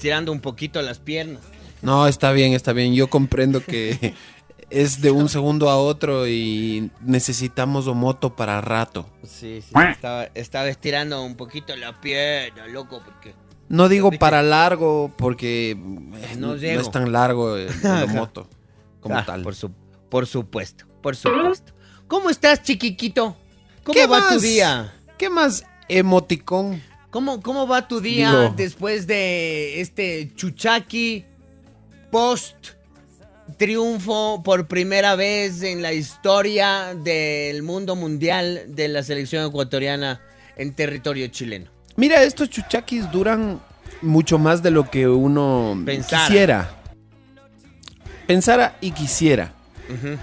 Estirando un poquito las piernas. No, está bien, está bien. Yo comprendo que es de un segundo a otro y necesitamos moto para rato. Sí, sí. Estaba, estaba estirando un poquito la pierna, loco, porque... No digo para largo porque eh, No es tan largo el, el moto como Ah, tal. Por, su, por supuesto, por supuesto. ¿Cómo estás, chiquiquito? ¿Cómo ¿Qué va tu más? día? ¿Qué más emoticón? ¿Cómo, ¿Cómo va tu día Digo- después de este chuchaki post triunfo por primera vez en la historia del mundo mundial de la selección ecuatoriana en territorio chileno? Mira, estos chuchaquis duran mucho más de lo que uno Pensara. quisiera. Pensara y quisiera. Ujú.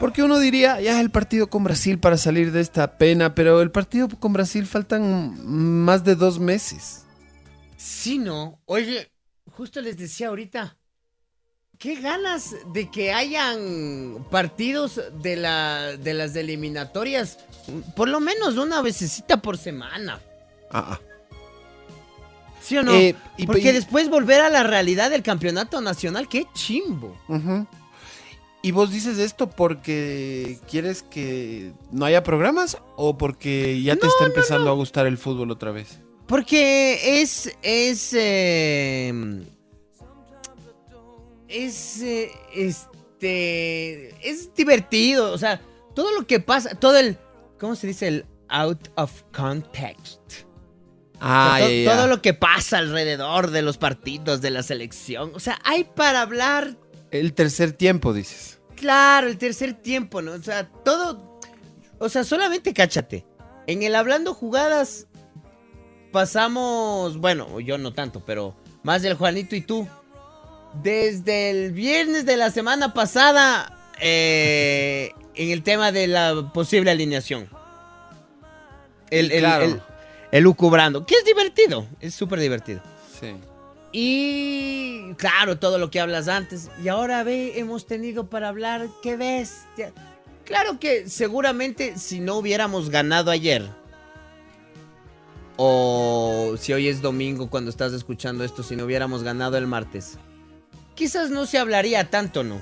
Porque uno diría, ya el partido con Brasil para salir de esta pena, pero el partido con Brasil faltan más de dos meses. Sí, no. Oye, justo les decía ahorita. Qué ganas de que hayan partidos de, la, de las eliminatorias. Por lo menos una vecesita por semana. Ah, ah. ¿Sí o no? Eh, y- Porque y- después volver a la realidad del campeonato nacional, qué chimbo. Ujú. ¿Y vos dices esto porque quieres que no haya programas o porque ya te está empezando a gustar el fútbol otra vez? Porque es. Es. eh, es. eh, este. Es divertido. O sea, todo lo que pasa. Todo el. ¿Cómo se dice? El out of context. O sea, Ah, to- todo lo que pasa alrededor de los partidos de la selección. O sea, hay para hablar El tercer tiempo, dices. Claro, el tercer tiempo, ¿no? O sea, todo. O sea, solamente cáchate. En el hablando jugadas pasamos. Bueno, yo no tanto, pero más del Juanito y tú. Desde el viernes de la semana pasada. eh, en el tema de la posible alineación. El, el, claro. el, el lucubrando, Que es divertido. Es súper divertido. Sí. Y claro, todo lo que hablas antes. Y ahora ve, hemos tenido para hablar, qué bestia. Claro que seguramente si no hubiéramos ganado ayer, o si hoy es domingo cuando estás escuchando esto, si no hubiéramos ganado el martes, quizás no se hablaría tanto, ¿no?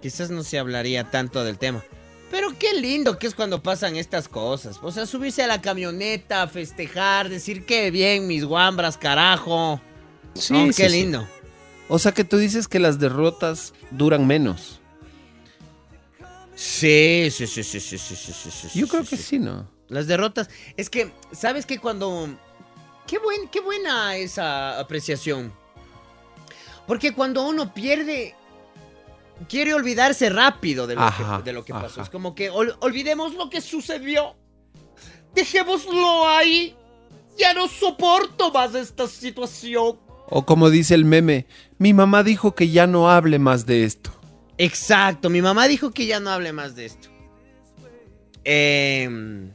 Quizás no se hablaría tanto del tema. Pero qué lindo que es cuando pasan estas cosas. O sea, subirse a la camioneta, festejar, decir qué bien, mis guambras, carajo. Sí, oh, qué lindo. O sea que tú dices que las derrotas duran menos. Sí, sí, sí, sí, sí, sí, sí, sí. Yo creo que sí, ¿no? Las derrotas. Es que, ¿sabes que cuando. Qué, buen, qué buena esa apreciación. Porque cuando uno pierde, Quiere olvidarse rápido de lo, Ajá, que, de lo que pasó. ajá. Es como que ol- olvidemos lo que sucedió. Dejémoslo ahí. Ya no soporto más esta situación. O como dice el meme, mi mamá dijo que ya no hable más de esto. Exacto, mi mamá dijo que ya no hable más de esto. Em,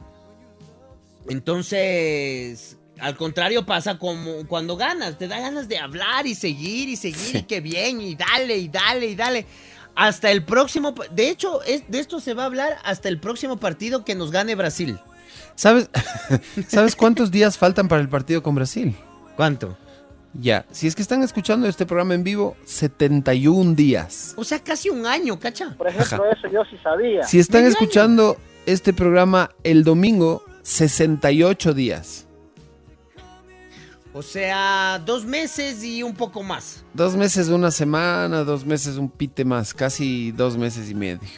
entonces, al contrario pasa como cuando ganas, te da ganas de hablar y seguir y seguir y qué bien y dale y dale y dale. Hasta el próximo, de hecho, es, de esto se va a hablar hasta el próximo partido que nos gane Brasil. ¿Sabes, ¿Sabes cuántos días faltan para el partido con Brasil? ¿Cuánto? Ya, si es que están escuchando este programa en vivo, 71 días. O sea, casi un año, ¿cacha? Por ejemplo, eso yo sí sabía. Si están escuchando este programa el domingo, 68 días. O sea, dos meses y un poco más. Dos meses, una semana, dos meses, un pite más, casi dos meses y medio.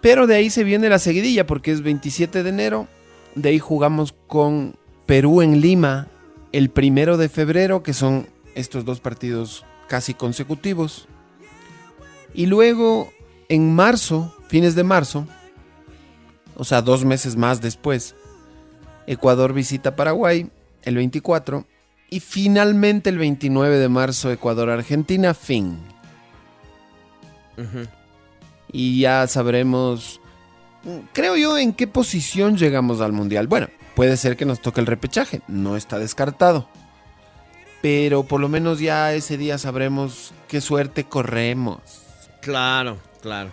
Pero de ahí se viene la seguidilla porque es 27 de enero. De ahí jugamos con Perú en Lima el primero de febrero, que son estos dos partidos casi consecutivos. Y luego en marzo, fines de marzo, o sea, dos meses más después, Ecuador visita Paraguay el 24. Y finalmente el 29 de marzo, Ecuador-Argentina, fin. Y ya sabremos, creo yo, en qué posición llegamos al Mundial. Bueno, puede ser que nos toque el repechaje, no está descartado. Pero por lo menos ya ese día sabremos qué suerte corremos. Claro, claro.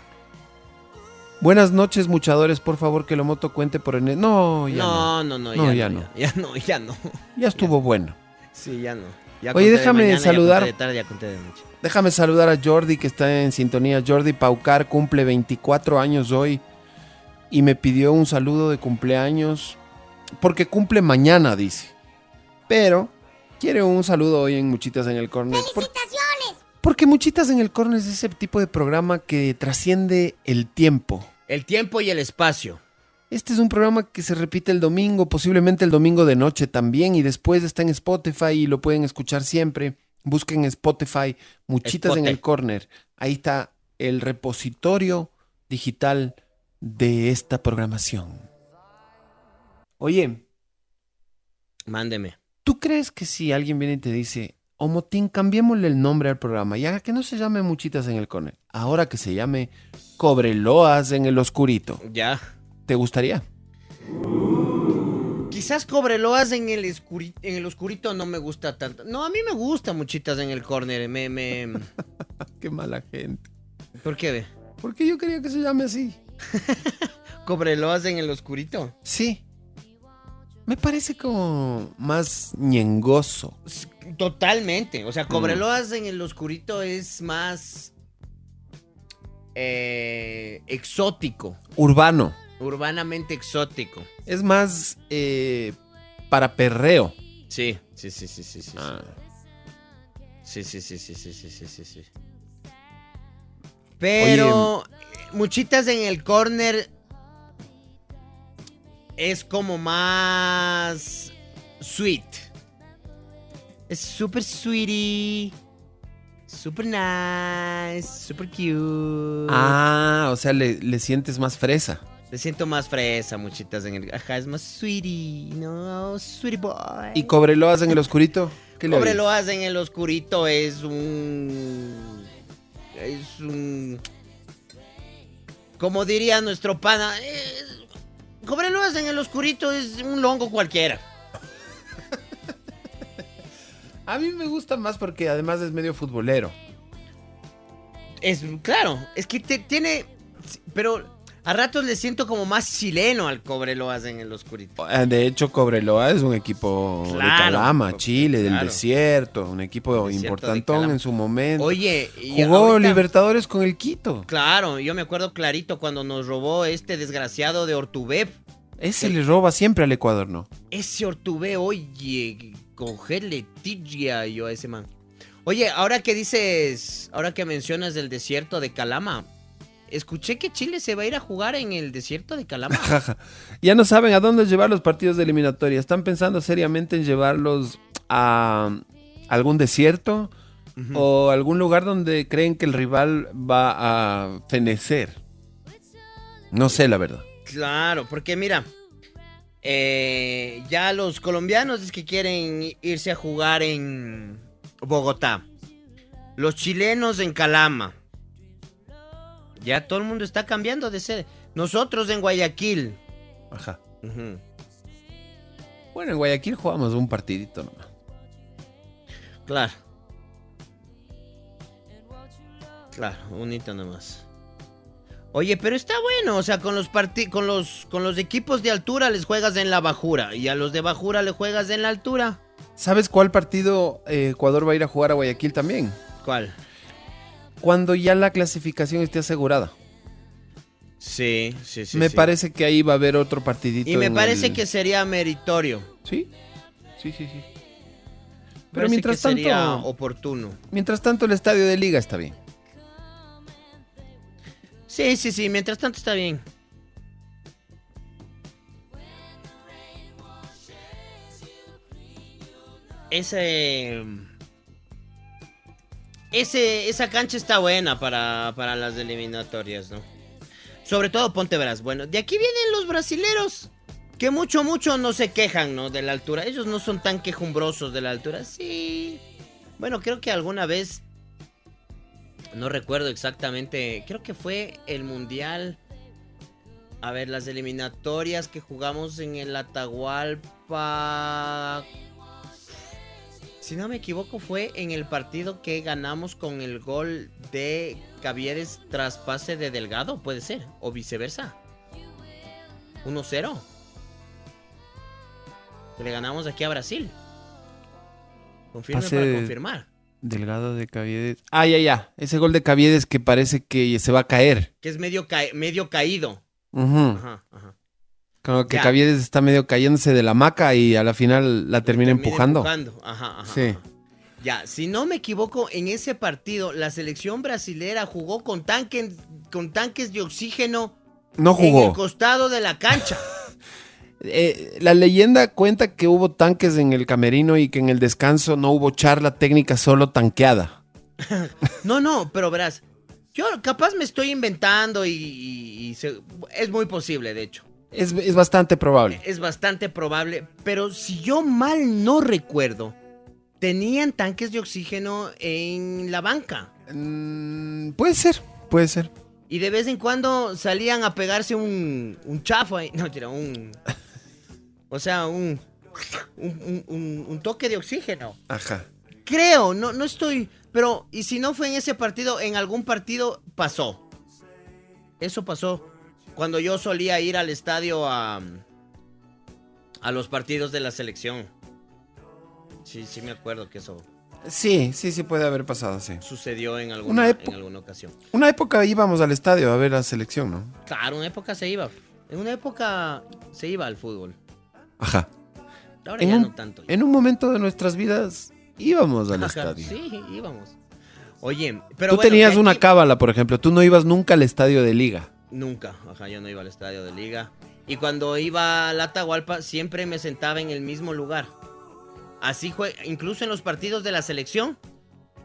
Buenas noches, muchadores. Por favor, que lo moto cuente por en No, ya no. No, no, no, No, ya, ya no, no. Ya, ya no, ya no. Ya estuvo bueno. Sí, ya no. Ya Oye, conté de déjame mañana, ya saludar. conté de tarde, ya conté de noche. Déjame saludar a Jordi que está en sintonía. Jordi Paucar cumple 24 años hoy y me pidió un saludo de cumpleaños porque cumple mañana, dice. Pero quiere un saludo hoy en Muchitas en el Corner. ¡Felicitaciones! Porque Muchitas en el Corner es ese tipo de programa que trasciende el tiempo. El tiempo y el espacio. Este es un programa que se repite el domingo, posiblemente el domingo de noche también, y después está en Spotify y lo pueden escuchar siempre. Busquen Spotify, Muchitas en el Corner. Ahí está el repositorio digital de esta programación. Oye, Mándeme. ¿tú crees que si alguien viene y te dice, Omotín, cambiémosle el nombre al programa y haga que no se llame Muchitas en el Corner, ahora que se llame Cobreloas en el Oscurito? Ya. ¿Te gustaría? Quizás Cobreloas en el, escuri- en el oscurito no me gusta tanto. No, a mí me gusta muchitas en el corner. Me, me... Qué mala gente. ¿Por qué? Porque yo quería que se llame así. Cobreloas en el oscurito. Sí. Me parece como más ñengoso. Totalmente. O sea, Cobreloas en el oscurito es más eh, exótico. Urbano. Urbanamente exótico. Es más eh, para perreo. Sí, sí, sí, sí, sí, sí. Ah. Sí, sí, sí, sí, sí, sí, sí, sí, sí. Pero muchitas en el corner es como más sweet. Es súper sweetie. Super nice, super cute. Ah, o sea, le, le sientes más fresa. Me siento más fresa, muchitas en el. Ajá, es más sweetie, no, sweetie boy. ¿Y Cobreloas en el oscurito? ¿Qué le? Cobreloas en el oscurito es un. Es un. Como diría nuestro pana. Cobreloas en el oscurito es un longo cualquiera. A mí me gusta más porque además es medio futbolero. Es claro, es que te- tiene. Pero a ratos le siento como más chileno al Cobreloas en el oscurito. Ah, De hecho, Cobreloa es un equipo de. Calama, Chile, del desierto. Un equipo desierto de importantón en su momento. Oye, y Jugó ahorita- Libertadores con el Quito. Claro, yo me acuerdo clarito cuando nos robó este desgraciado de Ortubeb. Ese le roba siempre al Ecuador, ¿no? Ese Ortubé, oye, cogerle tilla yo a ese man. Oye, ahora que dices, ahora que mencionas del desierto de Calama, escuché que Chile se va a ir a jugar en el desierto de Calama. Ya no saben a dónde llevar los partidos de eliminatoria. Están pensando seriamente en llevarlos a algún desierto o algún lugar donde creen que el rival va a fenecer. No sé, la verdad. Claro, porque mira, eh, ya los colombianos es que quieren irse a jugar en Bogotá. Los chilenos en Calama. Ya todo el mundo está cambiando de sede. Nosotros en Guayaquil. Ajá. Bueno, en Guayaquil jugamos un partidito nomás. Claro. Claro, un hito nomás. Oye, pero está bueno, o sea, con los con los con los equipos de altura les juegas en la bajura y a los de bajura le juegas en la altura. ¿Sabes cuál partido eh, Ecuador va a ir a jugar a Guayaquil también? ¿Cuál? Cuando ya la clasificación esté asegurada. Sí, sí, sí. me sí. parece que ahí va a haber otro partidito. Y me parece el- que sería meritorio. Sí, sí, sí, sí. Pero mientras que tanto, sería oportuno. mientras tanto el estadio de liga está bien. Sí, sí, sí, mientras tanto está bien. Ese. Ese, esa cancha está buena para, para las eliminatorias, ¿no? Sobre todo Ponte Verás. Bueno, de aquí vienen los brasileros. Que mucho, mucho no se quejan, ¿no? De la altura. Ellos no son tan quejumbrosos de la altura. Sí. Bueno, creo que alguna vez no recuerdo exactamente. Creo que fue el mundial. A ver, las eliminatorias que jugamos en el Atahualpa. Si no me equivoco, fue en el partido que ganamos con el gol de Cavieres tras pase de Delgado, puede ser. O viceversa. 1-0. Que le ganamos aquí a Brasil. Confirme para confirmar. Delgado de Caviedes. Ah, ya, ya. Ese gol de Caviedes que parece que se va a caer. Que es medio, ca- medio caído. Ujú. Ajá, ajá. Como que Ya. Caviedes está medio cayéndose de la maca y a la final la termina empujando. Ajá, ajá. Sí. ajá. Ya, si no me equivoco, en ese partido la selección brasilera jugó con tanques, con tanques de oxígeno No en el jugó. costado de la cancha. Eh, la leyenda cuenta que hubo tanques en el camerino y que en el descanso no hubo charla técnica, solo tanqueada. No, no, pero verás, yo capaz me estoy inventando y, y- y se- es muy posible, de hecho. Es, es bastante probable. Es bastante probable, pero si yo mal no recuerdo, tenían tanques de oxígeno en la banca. Mm, puede ser, puede ser. Y de vez en cuando salían a pegarse un, un chafo ahí. No, tira, un. O sea, un. Un, un- toque de oxígeno. Ajá. Creo, no, no estoy. Pero, y si no fue en ese partido, en algún partido pasó. Eso pasó. Cuando yo solía ir al estadio a. A los partidos de la selección. Sí, sí me acuerdo que eso Sí, sí, sí puede haber pasado, sí. sucedió en Una alguna, en alguna ocasión. Una época íbamos al estadio a ver la selección, ¿no? Claro, una época se iba. En una época se iba al fútbol. Ajá. Ahora En ya un, no tanto. en un momento de nuestras vidas íbamos al Ajá, estadio. Sí, íbamos. Oye, pero Tú bueno, tenías una aquí- cábala, por ejemplo. Tú no ibas nunca al estadio de liga. Nunca, ajá, yo no iba al estadio de liga. Y cuando iba a la Atahualpa, siempre me sentaba en el mismo lugar. Así fue, incluso en los partidos de la selección,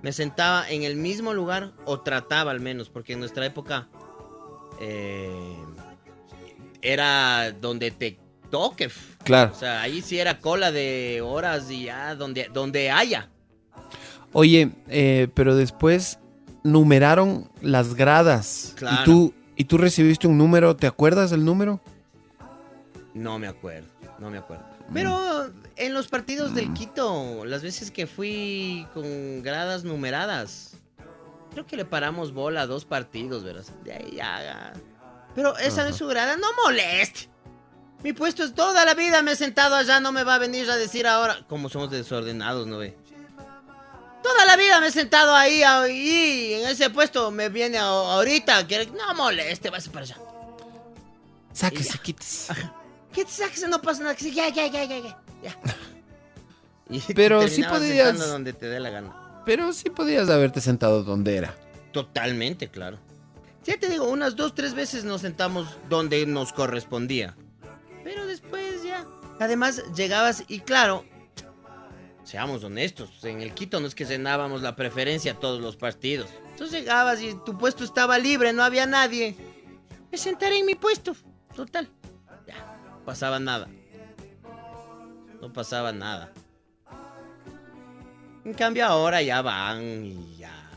me sentaba en el mismo lugar, o trataba al menos, porque en nuestra época eh, era donde te toque. Claro. O sea, ahí sí era cola de horas y ya, donde, donde haya. Oye, eh, pero después numeraron las gradas. Claro. Y tú, y tú recibiste un número, ¿te acuerdas del número? No me acuerdo, no me acuerdo. Pero en los partidos del Quito, las veces que fui con gradas numeradas, creo que le paramos bola a dos partidos, ¿verdad? De ahí ya. Pero esa no es su grada, no moleste. Mi puesto es toda la vida, me he sentado allá, no me va a venir a decir ahora. Como somos desordenados, ¿no ve? Toda la vida me he sentado ahí, ahí, en ese puesto me viene ahorita. quiere- No moleste, vas para allá. Sáquese, quítese. ¿Qué te saques? No pasa nada. que Ya, ya, ya, ya, ya. ya. Y Pero sí podías- donde te dé la gana. Pero sí podías haberte sentado donde era. Totalmente, claro. Ya te digo, unas dos, tres veces nos sentamos donde nos correspondía. Pero después ya. Además, llegabas y claro, seamos honestos, en el Quito no es que cenábamos la preferencia a todos los partidos. Entonces llegabas y tu puesto estaba libre, no había nadie. Me sentaré en mi puesto. Total. pasaba nada. No pasaba nada. En cambio ahora ya van y ya.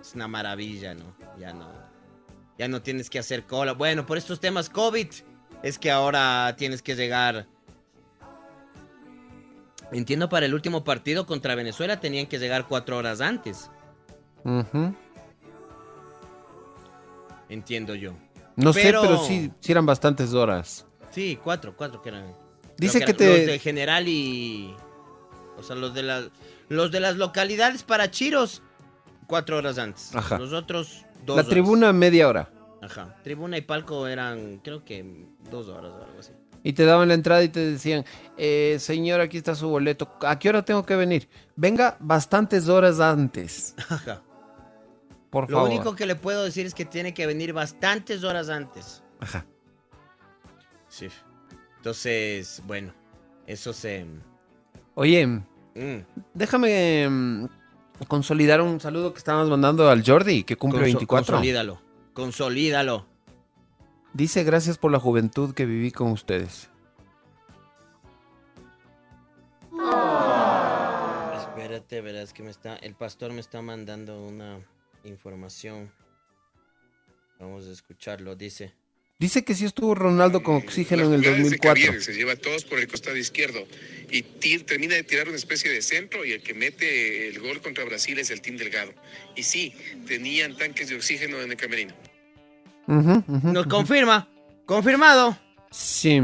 Es una maravilla, ¿no? Ya no. Ya no tienes que hacer cola. Bueno, por estos temas COVID es que ahora tienes que llegar. Entiendo, para el último partido contra Venezuela tenían que llegar cuatro horas antes. Entiendo yo. No Pero- sé, pero sí, sí eran bastantes horas. Sí, cuatro, cuatro que eran. Dice que te- Los de general y. O sea, los de las. Los de las localidades para Chiros, cuatro horas antes. Ajá. Los otros, dos La horas. tribuna media hora. Ajá. Tribuna y palco eran, creo que dos horas o algo así. Y te daban la entrada y te decían, eh, señor, aquí está su boleto. ¿A qué hora tengo que venir? Venga bastantes horas antes, Ajá. por Lo favor. único que le puedo decir es que tiene que venir bastantes horas antes. Ajá. Sí. Entonces, bueno, eso se. Oye, mm. déjame mm, consolidar un saludo que estábamos mandando al Jordi, que cumple Conso- 24. Consolídalo. Consolídalo. Dice, gracias por la juventud que viví con ustedes. Espérate, verás que me está. El pastor me está mandando una información. Vamos a escucharlo. Dice. Dice que sí estuvo Ronaldo con oxígeno en el jugada es de 2004. Cavieres, se lleva a todos por el costado izquierdo y ti- termina de tirar una especie de centro y el que mete el gol contra Brasil es el Team Delgado. Y sí, tenían tanques de oxígeno en el camerino. Nos confirma. Confirmado. Sí.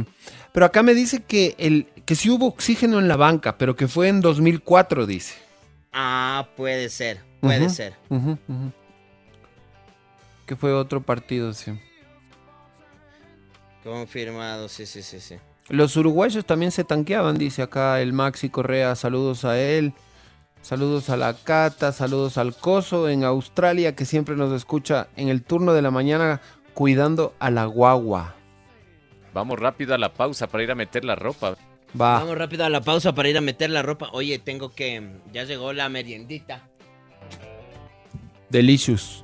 Pero acá me dice que, el, que sí hubo oxígeno en la banca, pero que fue en 2004, dice. Ah, puede ser. Puede ser. Que fue otro partido, sí. Confirmado, sí, sí, sí, sí. Los uruguayos también se tanqueaban, dice acá el Maxi Correa. Saludos a él. Saludos a la Cata, saludos al Coso en Australia, que siempre nos escucha en el turno de la mañana cuidando a la guagua. Vamos rápido a la pausa para ir a meter la ropa. Va. Vamos rápido a la pausa para ir a meter la ropa. Oye, tengo que. Ya llegó la meriendita. Delicious.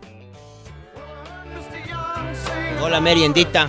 Llegó la meriendita.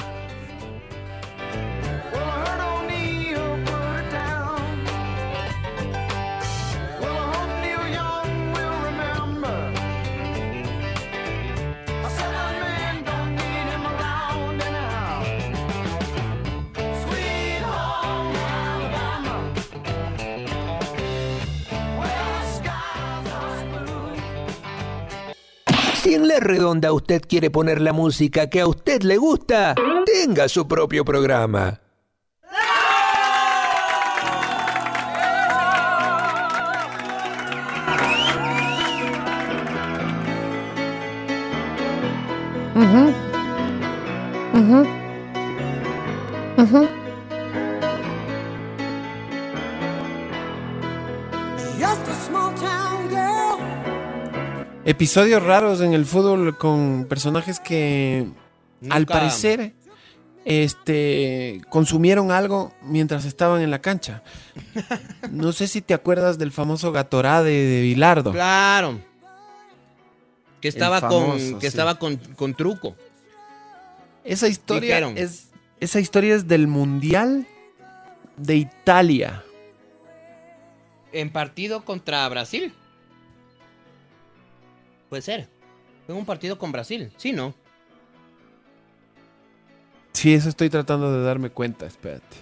Si en La Redonda usted quiere poner la música que a usted le gusta, tenga su propio programa. Episodios raros en el fútbol con personajes que al parecer este consumieron algo mientras estaban en la cancha. No sé si te acuerdas del famoso Gatorade de Bilardo. Claro. Que estaba famoso, con. sí. Que estaba con, con truco. Esa historia Dijeron. es esa historia es del Mundial de Italia. En partido contra Brasil. Puede ser. Fue un partido con Brasil. Sí, ¿no? Sí, eso estoy tratando de darme cuenta, espérate.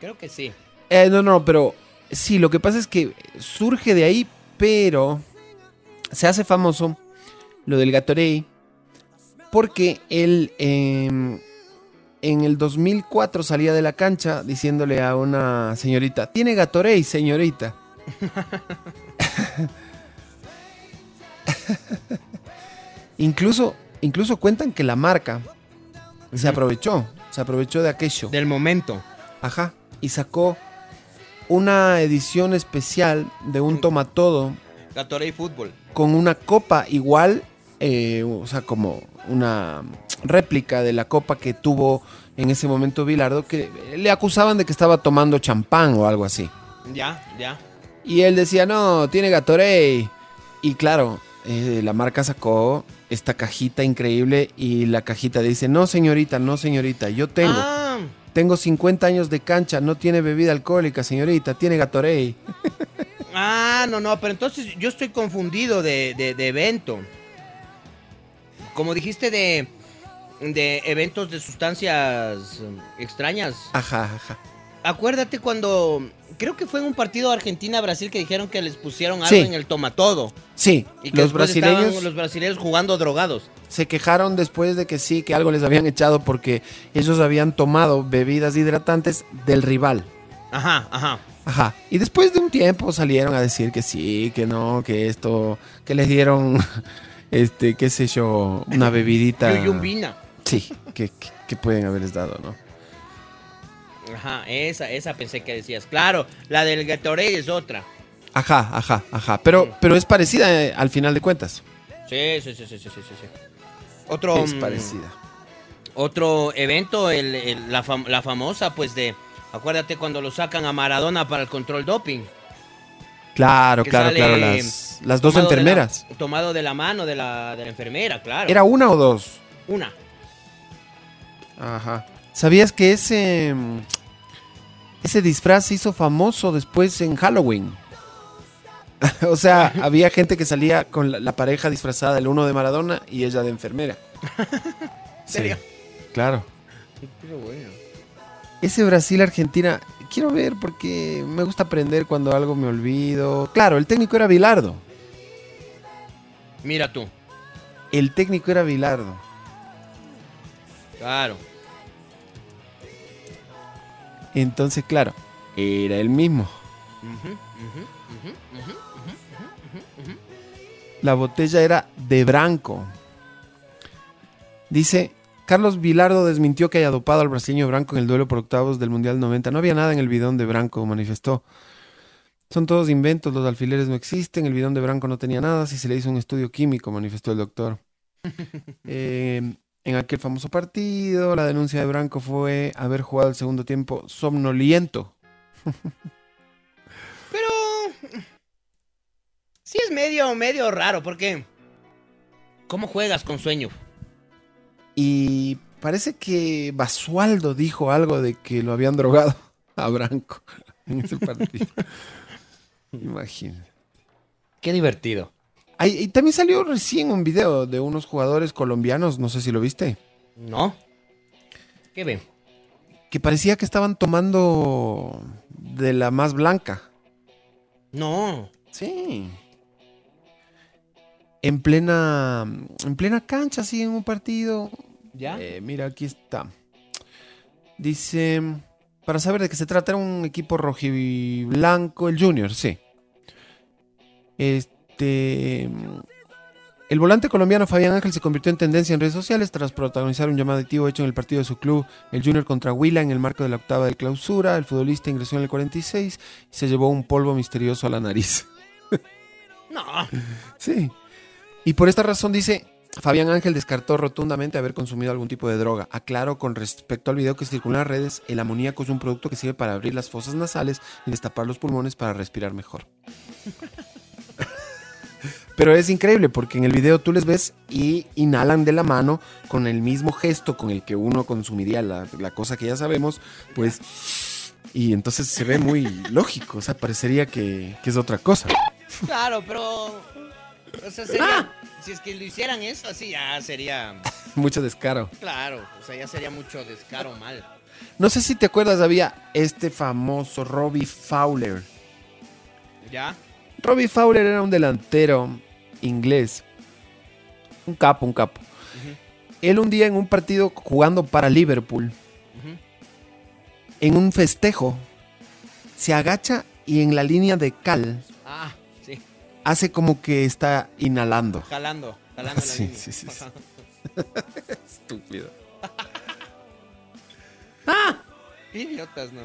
Creo que sí. Eh, no, no, pero sí, lo que pasa es que surge de ahí, pero se hace famoso lo del Gatorade porque él em, en el 2004 salía de la cancha diciéndole a una señorita, tiene Gatorade, señorita. incluso, incluso cuentan que la marca se aprovechó, se aprovechó de aquello. Del momento. Ajá. Y sacó una edición especial de un tomatodo Gatorade Fútbol. con una copa igual, eh, o sea, como una réplica de la copa que tuvo en ese momento Bilardo, que le acusaban de que estaba tomando champán o algo así. Ya, ya. Y él decía, no, tiene Gatorade. Y claro, eh, la marca sacó esta cajita increíble y la cajita dice, no señorita, no señorita, yo tengo, Ah, tengo 50 años de cancha, no tiene bebida alcohólica, señorita, tiene Gatorade. ah, no, no, pero entonces yo estoy confundido de, de- de evento. Como dijiste de, de eventos de sustancias mm, extrañas. Ajá, ajá. Acuérdate cuando, creo que fue en un partido Argentina-Brasil que dijeron que les pusieron algo Sí. en el tomatodo. Sí, Y que los brasileños estaban los brasileños jugando drogados. se quejaron después de que sí, que algo les habían echado porque ellos habían tomado bebidas hidratantes del rival. Ajá, ajá. Ajá. Y después de un tiempo salieron a decir que sí, que no, que esto, que les dieron, este, qué sé yo, una bebidita. Yuyumbina. Sí, que, que- que pueden haberles dado, ¿no? Ajá, esa, esa pensé que decías. Claro, la del Gatorade es otra. Ajá, ajá, ajá. Pero, pero es parecida eh, al final de cuentas. Sí, sí, sí, sí, sí, sí, sí. Otro, Es mm, parecida. otro evento, el- el- la, fam- la famosa, pues de... Acuérdate cuando lo sacan a Maradona para el control doping. Claro, claro, claro. Las, las dos tomado de la- enfermeras. tomado de la mano de la, de la enfermera, claro. ¿Era una o dos? una. Ajá. ¿Sabías que ese, mm, ese disfraz se hizo famoso después en Halloween? o sea, había gente que salía con la, la pareja disfrazada, el uno de Maradona y ella de enfermera. ¿Serio? Sí, claro. Pero bueno. Ese Brasil-Argentina, quiero ver porque me gusta aprender cuando algo me olvido. Claro, el técnico era Bilardo. Mira tú, El técnico era Bilardo. claro. Entonces, claro, era el mismo. La botella era de Branco. Dice, Carlos Vilardo desmintió que haya dopado al brasileño Branco en el duelo por octavos del Mundial 90. No había nada en el bidón de Branco, manifestó. Son todos inventos, los alfileres no existen, el bidón de Branco no tenía nada, si se le hizo un estudio químico, manifestó el doctor. Eh, en aquel famoso partido, la denuncia de Branco fue haber jugado el segundo tiempo somnoliento. Pero sí es medio, medio raro, porque ¿cómo juegas con sueño? Y parece que Basualdo dijo algo de que lo habían drogado a Branco en ese partido. Imagínate. Qué divertido. Ay, y también salió recién un video de unos jugadores colombianos, no sé si lo viste, ¿No? ¿Qué ven? que parecía que estaban tomando de la más blanca. No. Sí. En plena, en plena cancha, así en un partido. ¿Ya? Eh, mira, aquí está. Dice, para saber de qué se trata, era un equipo rojiblanco, el Junior, sí. Este... El volante colombiano Fabián Ángel se convirtió en tendencia en redes sociales tras protagonizar un llamativo hecho en el partido de su club, el Junior contra Huila, en el marco de la octava de clausura. El futbolista ingresó en el 46 y se llevó un polvo misterioso a la nariz. No. Sí. Y por esta razón dice, Fabián Ángel descartó rotundamente haber consumido algún tipo de droga. Aclaro con respecto al video que circula en las redes, el amoníaco es un producto que sirve para abrir las fosas nasales y destapar los pulmones para respirar mejor. Pero es increíble porque en el video tú les ves y inhalan de la mano con el mismo gesto con el que uno consumiría la, la cosa que ya sabemos, pues... Y entonces se ve muy lógico, o sea, parecería que, que es otra cosa. Claro, pero. O sea, sería. Si es que lo hicieran eso, así ya sería. Mucho descaro. Claro, o sea, ya sería mucho descaro mal. No sé si te acuerdas, había este famoso Robbie Fowler. ¿Ya? Robbie Fowler era un delantero inglés. Un capo, un capo. Él un día en un partido jugando para Liverpool, en un festejo, se agacha y en la línea de cal Ah, sí. hace como que está inhalando. Jalando. Jalando la Sí, línea. sí, sí, sí. Estúpido. Qué idiotas, ¿no?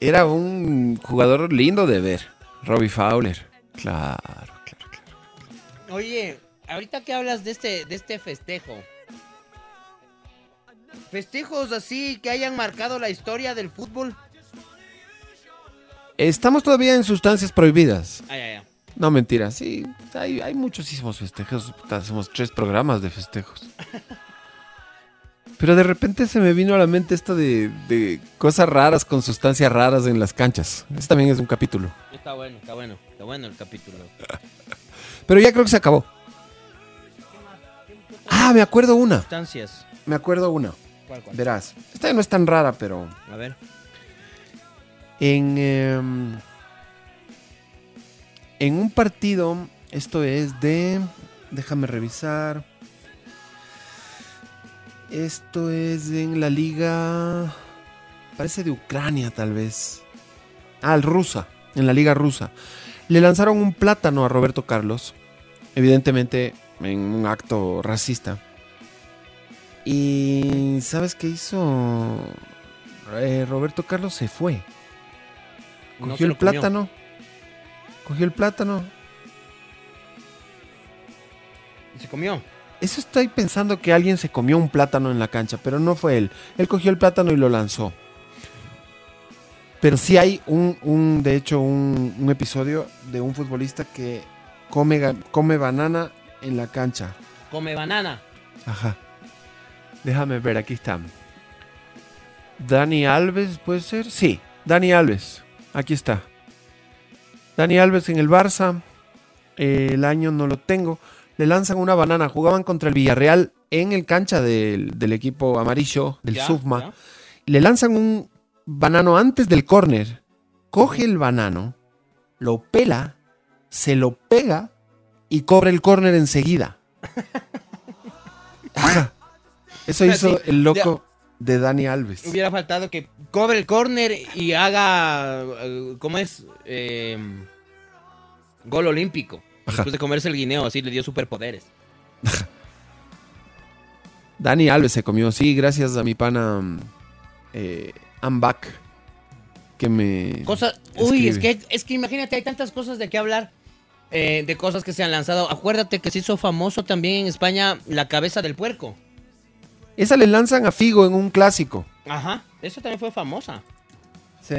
Era un jugador lindo de ver, Robbie Fowler. Claro, claro, claro. Oye, ahorita que hablas de este, de este festejo. Festejos así que hayan marcado la historia del fútbol. Estamos todavía en sustancias prohibidas. Ah. No, mentira, sí, hay, hay muchísimos festejos. Hacemos tres programas de festejos. Pero de repente se me vino a la mente esto de, de cosas raras con sustancias raras en las canchas. Este también es un capítulo. Está bueno, está bueno, está bueno el capítulo. Pero ya creo que se acabó. Ah, me acuerdo una. Sustancias. Me acuerdo una. ¿Cuál, cuál? Verás. Esta no es tan rara, pero A ver. en, em, en un partido, esto es de... Déjame revisar. Esto es en la liga... Parece de Ucrania, tal vez. Ah, el rusa. En la liga rusa. Le lanzaron un plátano a Roberto Carlos. Evidentemente en un acto racista. Y ¿sabes qué hizo? Eh, Roberto Carlos se fue. Cogió el comió. plátano. Cogió el plátano. Se comió. Eso estoy pensando que alguien se comió un plátano en la cancha, pero no fue él. Él cogió el plátano y lo lanzó. Pero sí hay un, un de hecho, un, un episodio de un futbolista que come, come banana en la cancha. Come banana. Ajá. Déjame ver, aquí está. Dani Alves, ¿puede ser? Sí, Dani Alves. Aquí está. Dani Alves en el Barça. Eh, el año no lo tengo. Le lanzan una banana. Jugaban contra el Villarreal en el cancha del, del equipo amarillo, del Ya, Sufma. ya. Le lanzan un banano antes del córner. Coge el banano, lo pela, se lo pega y cobra el córner enseguida. Ajá. Eso hizo Sí, el loco de Dani Alves. Hubiera faltado que cobre el córner y haga. eh, ¿Cómo es? Eh, gol olímpico. Ajá. Después de comerse el guineo, así le dio superpoderes. Dani Alves se comió, sí, gracias a mi pana mm, eh, Ambak que me... Cosas. Uy, es que, es que imagínate, hay tantas cosas de qué hablar. eh, de cosas que se han lanzado. Acuérdate que se hizo famoso también en España la cabeza del puerco. Esa le lanzan a Figo en un clásico. Ajá, eso también fue famosa. Sí.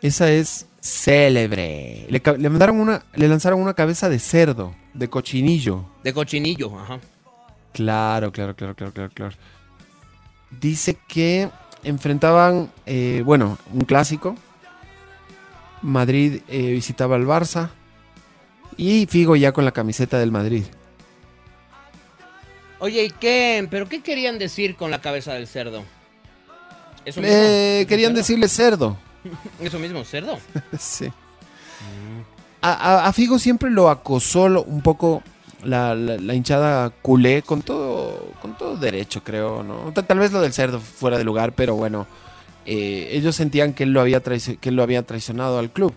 Esa es célebre. Le, mandaron una, le lanzaron una cabeza de cerdo, de cochinillo. De cochinillo, ajá. Claro, claro, claro, claro, claro, claro. Dice que enfrentaban, eh, bueno, un clásico. Madrid eh, visitaba al Barça. Y Figo ya con la camiseta del Madrid. Oye, ¿y qué? ¿Pero qué querían decir con la cabeza del cerdo? Eso mismo. Eh, querían ¿Cerdo? decirle cerdo. Eso mismo, cerdo. sí. A, a- a Figo siempre lo acosó lo- un poco la, la- la hinchada culé con todo, con todo derecho, creo, ¿no? Ta- Tal vez lo del cerdo fuera de lugar, pero bueno, eh, ellos sentían que él, lo había que él lo había traicionado al club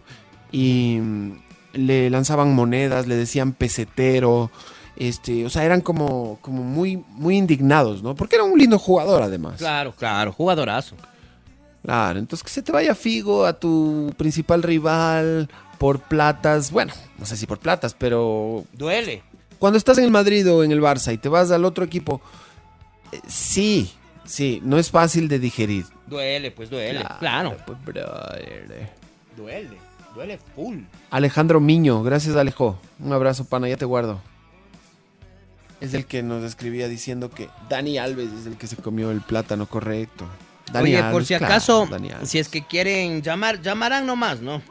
y mm, le lanzaban monedas, le decían pesetero, este, o sea, eran como, como muy, muy indignados, ¿no? Porque era un lindo jugador además. Claro, claro, jugadorazo. Claro, entonces que se te vaya Figo a tu principal rival por platas, bueno, no sé si por platas, pero Duele. cuando estás en el Madrid o en el Barça y te vas al otro equipo, eh, sí, sí, no es fácil de digerir. Duele, pues duele. Claro. pues, brother. Duele. Duele full. Alejandro Miño, gracias Alejo. Un abrazo, pana, ya te guardo. Es el que nos escribía diciendo que Dani Alves es el que se comió el plátano correcto. Dani Oye, por si claro, acaso, Dani si es que quieren llamar, llamarán nomás, ¿no?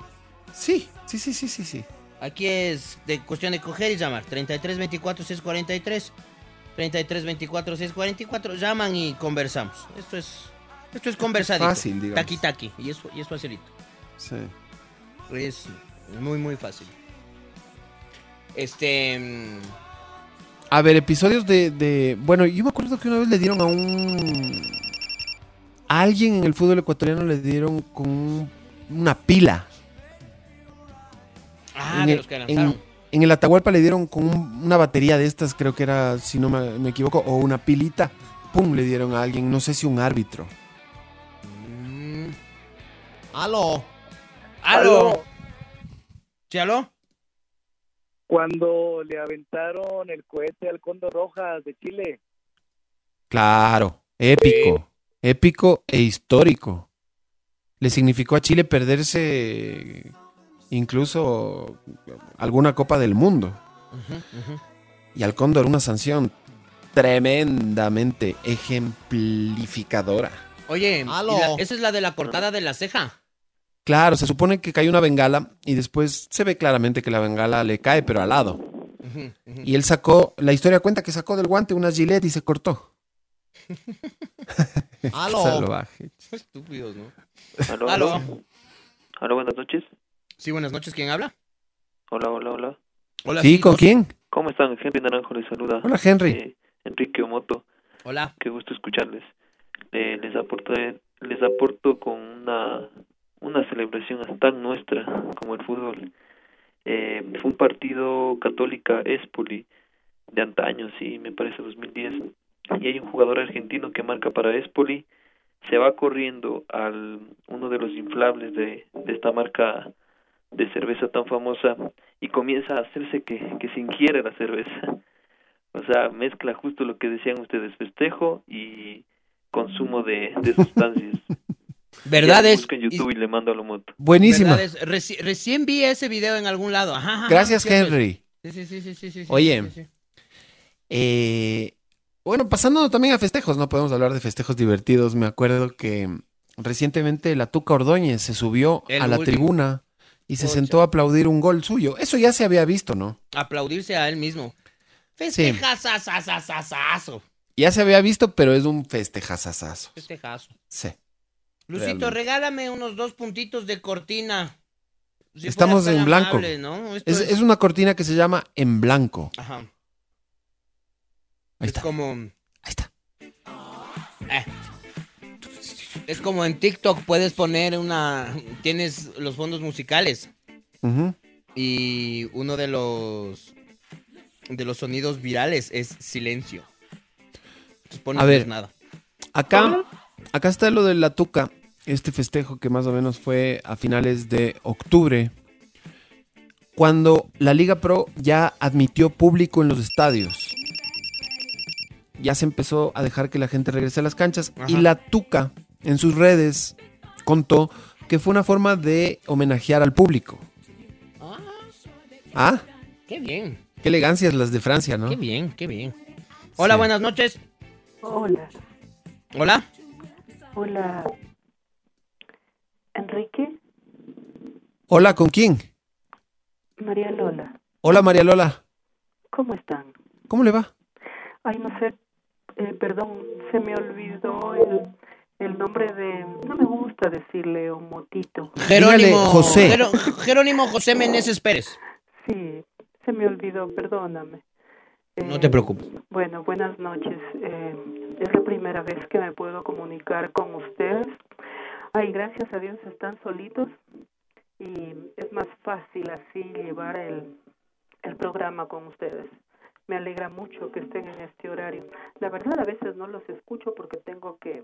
Sí, sí, sí, sí, sí, sí. Aquí es de cuestión de coger y llamar. 33 24 643. 33 24 644. Llaman y conversamos. Esto es. Esto es conversadito. fácil, digamos. Taqui taqui. Y es, y es facilito. Sí. Es muy, muy fácil. Este. mm, A ver, episodios de, de- Bueno, yo me acuerdo que una vez le dieron a un... A alguien en el fútbol ecuatoriano le dieron con un- una pila. Ah, en, de el, los que lanzaron. en el Atahualpa le dieron con un- una batería de estas, creo que era, si no me, me equivoco, o una pilita. Pum, le dieron a alguien, no sé si un árbitro. Mm. Aló. Aló. ¿Sí, aló? Cuando le aventaron el cohete al Condor Rojas de Chile. Claro, épico, épico e histórico. Le significó a Chile perderse incluso alguna Copa del Mundo. Y al Cóndor una sanción tremendamente ejemplificadora. Oye, ¿y Aló. la- esa es la de la cortada de la ceja. Claro, se supone que cayó una bengala y después se ve claramente que la bengala le cae, pero al lado. Y él sacó, la historia cuenta que sacó del guante unas gilet y se cortó. Aló. Salvaje. Estúpidos, ¿no? Aló, Aló. aló. Buenas noches. Sí, buenas noches. ¿Quién habla? Hola, hola, hola. Hola. ¿Sí? ¿Con quién? ¿Cómo están? Henry Naranjo les saluda. Hola, Henry. Eh, Enrique Omoto, Hola. qué gusto escucharles. Eh, les aporto les aporto con una una celebración tan nuestra como el fútbol. Eh, fue un partido católica Espoli de antaño, sí, me parece 2010. Y hay un jugador argentino que marca para Espoli, se va corriendo al uno de los inflables de, de esta marca de cerveza tan famosa y comienza a hacerse que, que se ingiere la cerveza. O sea, mezcla justo lo que decían ustedes, festejo y consumo de, de sustancias. ¿Verdad Ya, es? busca en YouTube y, le mando a lo moto. Buenísima. Reci- recién vi ese video en algún lado. Ajá, ajá, Gracias. Henry. Sí, sí, sí, sí, sí, sí, sí, Oye. sí, sí. Eh, bueno, pasando también a festejos, no podemos hablar de festejos divertidos. Me acuerdo que recientemente la Tuca Ordóñez se subió El a la último. tribuna y se sentó a aplaudir un gol suyo. Eso ya se había visto, ¿no? Aplaudirse a él mismo. Festejazazazazazo. Ya se había visto, pero es un festejazazazo. Festejazo. Sí. Lucito, Realmente. regálame unos dos puntitos de cortina. Si Estamos fueras tan en blanco. amable, ¿no? Esto Es, es una cortina que se llama En Blanco. Ajá. Ahí es está. como... Ahí está. Eh. Es como en TikTok puedes poner una... Tienes los fondos musicales y uno de los... De los sonidos virales es silencio. Entonces pones A ver. nada. Acá, acá está lo de la Tuca, este festejo que más o menos fue a finales de octubre, cuando la Liga Pro ya admitió público en los estadios. Ya se empezó a dejar que la gente regrese a las canchas y la Tuca en sus redes contó que fue una forma de homenajear al público. Ah, Ah, qué bien, qué elegancias las de Francia, ¿no? qué bien, qué bien. Hola, Sí. buenas noches. Hola, Hola. hola. Enrique, Hola, ¿con quién? María Lola, Hola, María Lola. ¿cómo están? ¿Cómo le va? Ay, no sé, eh, perdón, se me olvidó el, el nombre de... No me gusta decirle Omotito. Jerónimo José. Jeró- Jerónimo José Meneses Pérez. Sí, se me olvidó, perdóname. No Eh, te preocupes. Bueno, buenas noches. Eh, es la primera vez que me puedo comunicar con ustedes. Ay, gracias a Dios están solitos y es más fácil así llevar el, el programa con ustedes. Me alegra mucho que estén en este horario. La verdad a veces no los escucho porque tengo que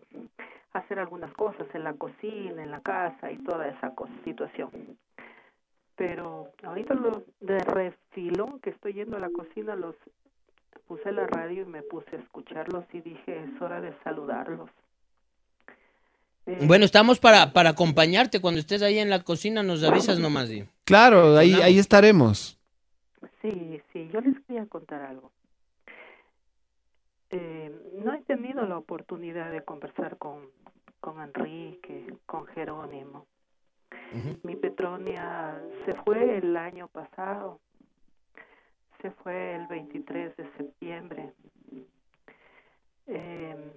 hacer algunas cosas en la cocina, en la casa y toda esa cosa, situación. Pero ahorita lo de refilo que estoy yendo a la cocina los puse la radio y me puse a escucharlos y dije es hora de saludarlos. Eh, Bueno, estamos para, para acompañarte. Cuando estés ahí en la cocina, nos avisas nomás. y- Claro, ahí, ahí estaremos. Sí, sí, yo les quería contar algo. Eh, no he tenido la oportunidad de conversar con, con Enrique, con Jerónimo. Mi Petronia se fue el año pasado, se fue el 23 de septiembre. Eh,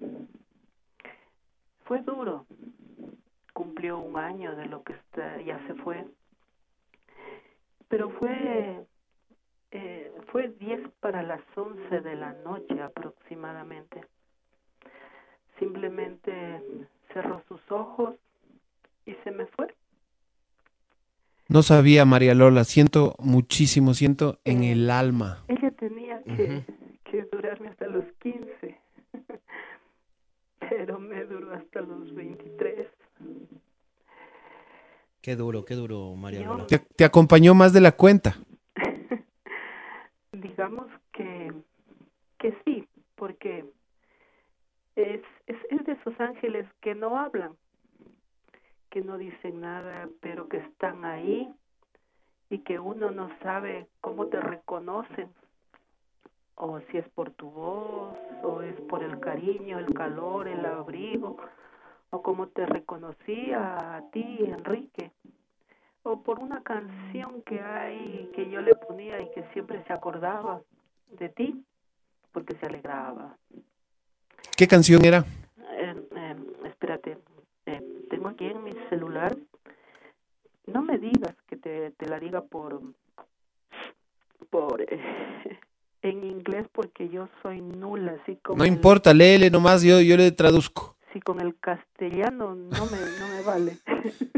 fue duro, cumplió un año de lo que está, ya se fue, pero fue eh, fue 10 para las 11 de la noche aproximadamente. Simplemente cerró sus ojos y se me fue. No sabía, María Lola. Siento muchísimo, siento en el alma. Ella tenía que, que durarme hasta los 15, pero me duró hasta los 23. Qué duro, qué duro, María Lola. Te, te acompañó más de la cuenta. Digamos que, que sí, porque es, es, es de esos ángeles que no hablan, que no dicen nada, pero que están ahí y que uno no sabe cómo te reconocen o si es por tu voz o es por el cariño, el calor, el abrigo o como te reconocía a ti, Enrique o por una canción que hay que yo le ponía y que siempre se acordaba de ti porque se alegraba. ¿Qué canción era? Eh, eh, espérate, eh, tengo aquí en mi celular. No me digas que te, te la diga por por eh, en inglés porque yo soy nula, así como No importa, léele nomás, yo, yo le traduzco. si con el castellano no me no me vale.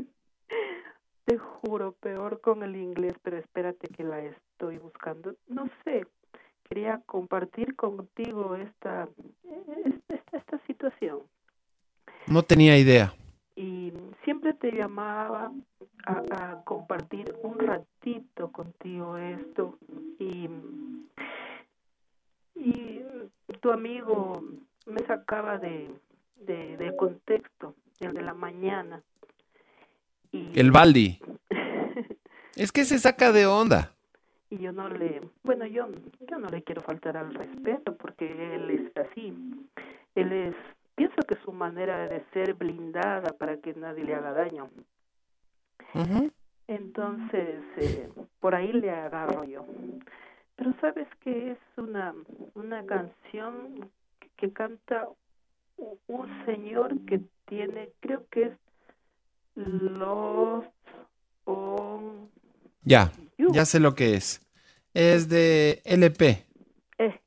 te juro, peor con el inglés, pero espérate que la estoy buscando. No sé, quería compartir contigo esta esta, esta situación. No tenía idea. y siempre te llamaba a, a compartir un ratito contigo esto y y tu amigo me sacaba de, de, de contexto el de la mañana y El Baldi. Es que se saca de onda. y yo no le bueno yo yo no le quiero faltar al respeto porque él es así él es pienso que su manera de ser blindada para que nadie le haga daño entonces eh, por ahí le agarro yo pero sabes que es una una canción que, que canta un señor que tiene creo que es Lost on Ya, ya sé lo que es. Es de LP. esa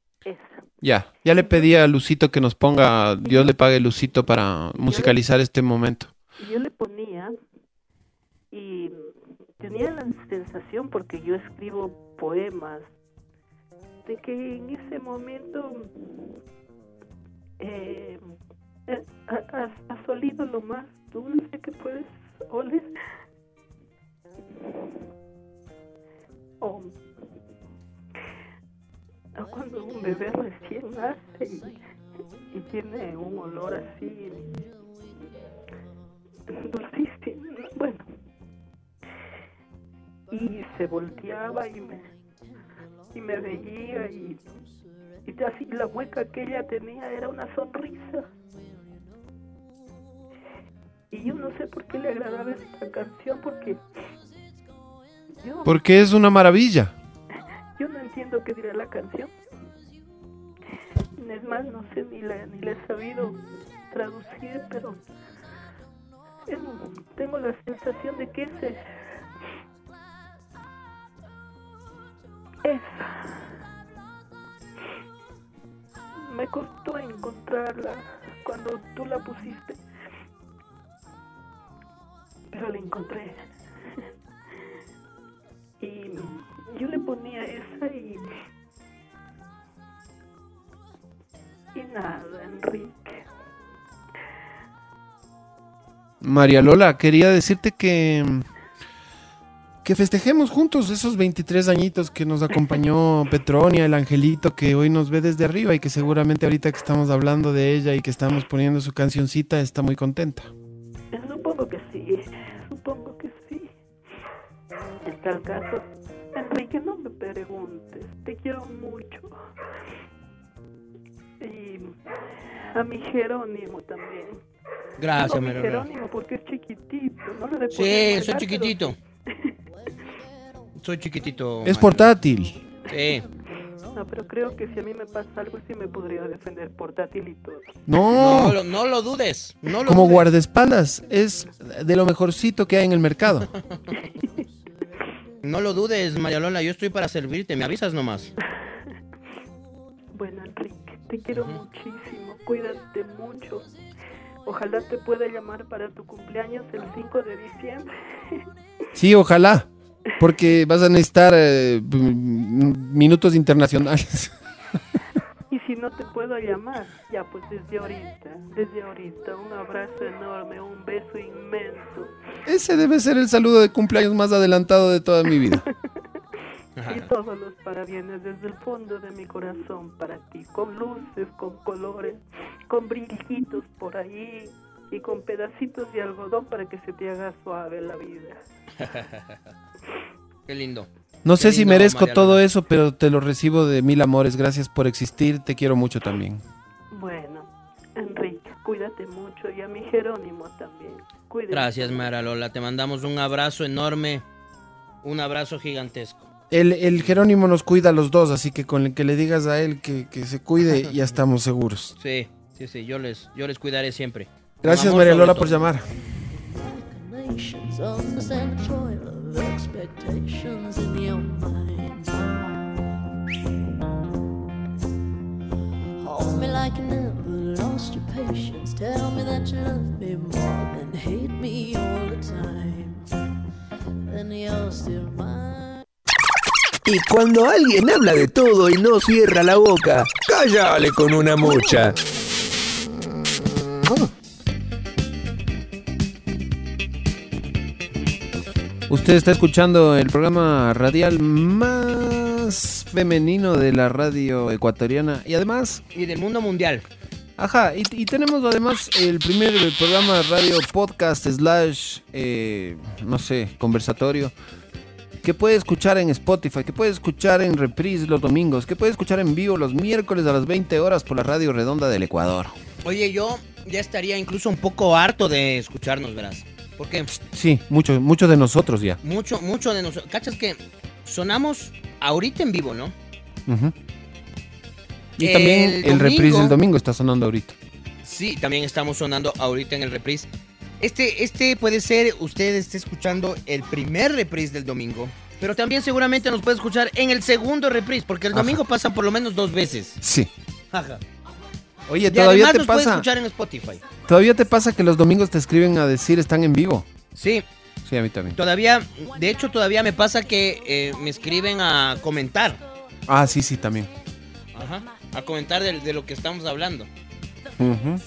Ya, ya le pedí a Lucito que nos ponga, Dios le pague Lucito para musicalizar este momento. Yo le ponía y tenía la sensación porque yo escribo poemas de que en ese momento eh, ha- has, has olido lo más dulce que puedes o, o cuando un bebé recién nace y, tiene un olor así dulcísimo, bueno. Y se volteaba y me, y me veía y, y así la mueca que ella tenía era una sonrisa. Y yo no sé por qué le agradaba esta canción porque yo, Porque es una maravilla. yo no entiendo qué dirá la canción. Es más, no sé ni la, ni la he sabido traducir, pero es- tengo la sensación de que ese esa me costó encontrarla cuando tú la pusiste pero la encontré y yo le ponía esa y y nada Enrique María Lola, quería decirte que que festejemos juntos esos 23 añitos que nos acompañó Petronia, el angelito que hoy nos ve desde arriba y que seguramente ahorita que estamos hablando de ella y que estamos poniendo su cancioncita está muy contenta. Supongo que sí. En tal caso, Enrique, no me preguntes, te quiero mucho. Y a mi Jerónimo también. Gracias, mi. Jerónimo porque es chiquitito, no le Sí, soy chiquitito. Soy chiquitito. Es portátil. Sí. No, pero creo que si a mí me pasa algo, sí me podría defender portátil y todo. No, No, lo- no lo dudes. No lo como dudes. guardaespaldas, es de lo mejorcito que hay en el mercado. No lo dudes, María Lola. Yo estoy para servirte. Me avisas nomás. Bueno, Enrique, te quiero muchísimo, cuídate mucho. Ojalá te pueda llamar para tu cumpleaños el 5 de diciembre. Sí, ojalá, porque vas a necesitar eh, minutos internacionales. Y si no te puedo llamar, ya pues desde ahorita, desde ahorita, un abrazo enorme, un beso inmenso. Ese debe ser el saludo de cumpleaños más adelantado de toda mi vida. Y todos los parabienes desde el fondo de mi corazón para ti, con luces, con colores, con brillitos por ahí y con pedacitos de algodón para que se te haga suave la vida. Qué lindo. No Qué sé si merezco María todo Lola. eso, pero te lo recibo de mil amores. Gracias por existir. Te quiero mucho también. Bueno, Enrique, cuídate mucho y a mi Jerónimo también. Cuídate. Gracias, Mara Lola. Te mandamos un abrazo enorme. Un abrazo gigantesco. El, el Jerónimo nos cuida a los dos, así que con el que le digas a él que, que se cuide, ya estamos seguros. Sí, sí, sí. Yo les, yo les cuidaré siempre. Gracias, María Lola, por llamar. Of expectations in your mind. Hold me like you never lost your patience. Tell me that you love me more than hate me all the time. Then you're still mine. Y cuando alguien habla de todo y no cierra la boca, cállale con una mucha. Usted está escuchando el programa radial más femenino de la radio ecuatoriana y además, Y del mundo mundial. ajá, y, y tenemos además el primer programa radio podcast slash, eh, no sé, conversatorio que puede escuchar en Spotify, que puede escuchar en reprise los domingos, que puede escuchar en vivo los miércoles a las 20 horas por la radio redonda del Ecuador. Oye, yo ya estaría incluso un poco harto de escucharnos, verás. Porque Sí, muchos muchos de nosotros ya. mucho, mucho de nosotros. ¿Cachas que sonamos ahorita en vivo, no? Ujú. Y también El reprise del domingo está sonando ahorita. Sí, también estamos sonando ahorita en el reprise. Este, este puede ser, usted esté escuchando el primer reprise del domingo, pero también seguramente nos puede escuchar en el segundo reprise, porque el Ajá. domingo pasa por lo menos dos veces. Sí. Ajá. Oye, todavía además te nos pasa. escuchar en Spotify. Todavía te pasa que los domingos te escriben a decir están en vivo. Sí, Sí, a mí también. todavía, de hecho todavía me pasa que eh, me escriben a comentar. Ah, sí, sí, también. Ajá. A comentar de, de lo que estamos hablando. Ujú.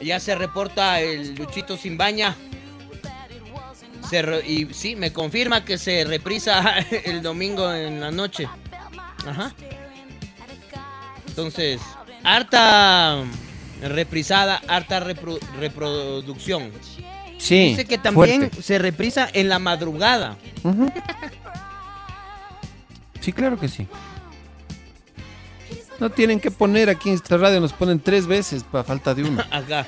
Ya se reporta el Luchito sin baña. Se re- y sí, me confirma que se reprisa el domingo en la noche. Ajá. Entonces, harta reprisada, harta repro- reproducción. Sí. Dice que también fuerte. se reprisa en la madrugada. Sí, claro que sí. No tienen que poner aquí en esta radio, nos ponen tres veces para falta de uno. Acá.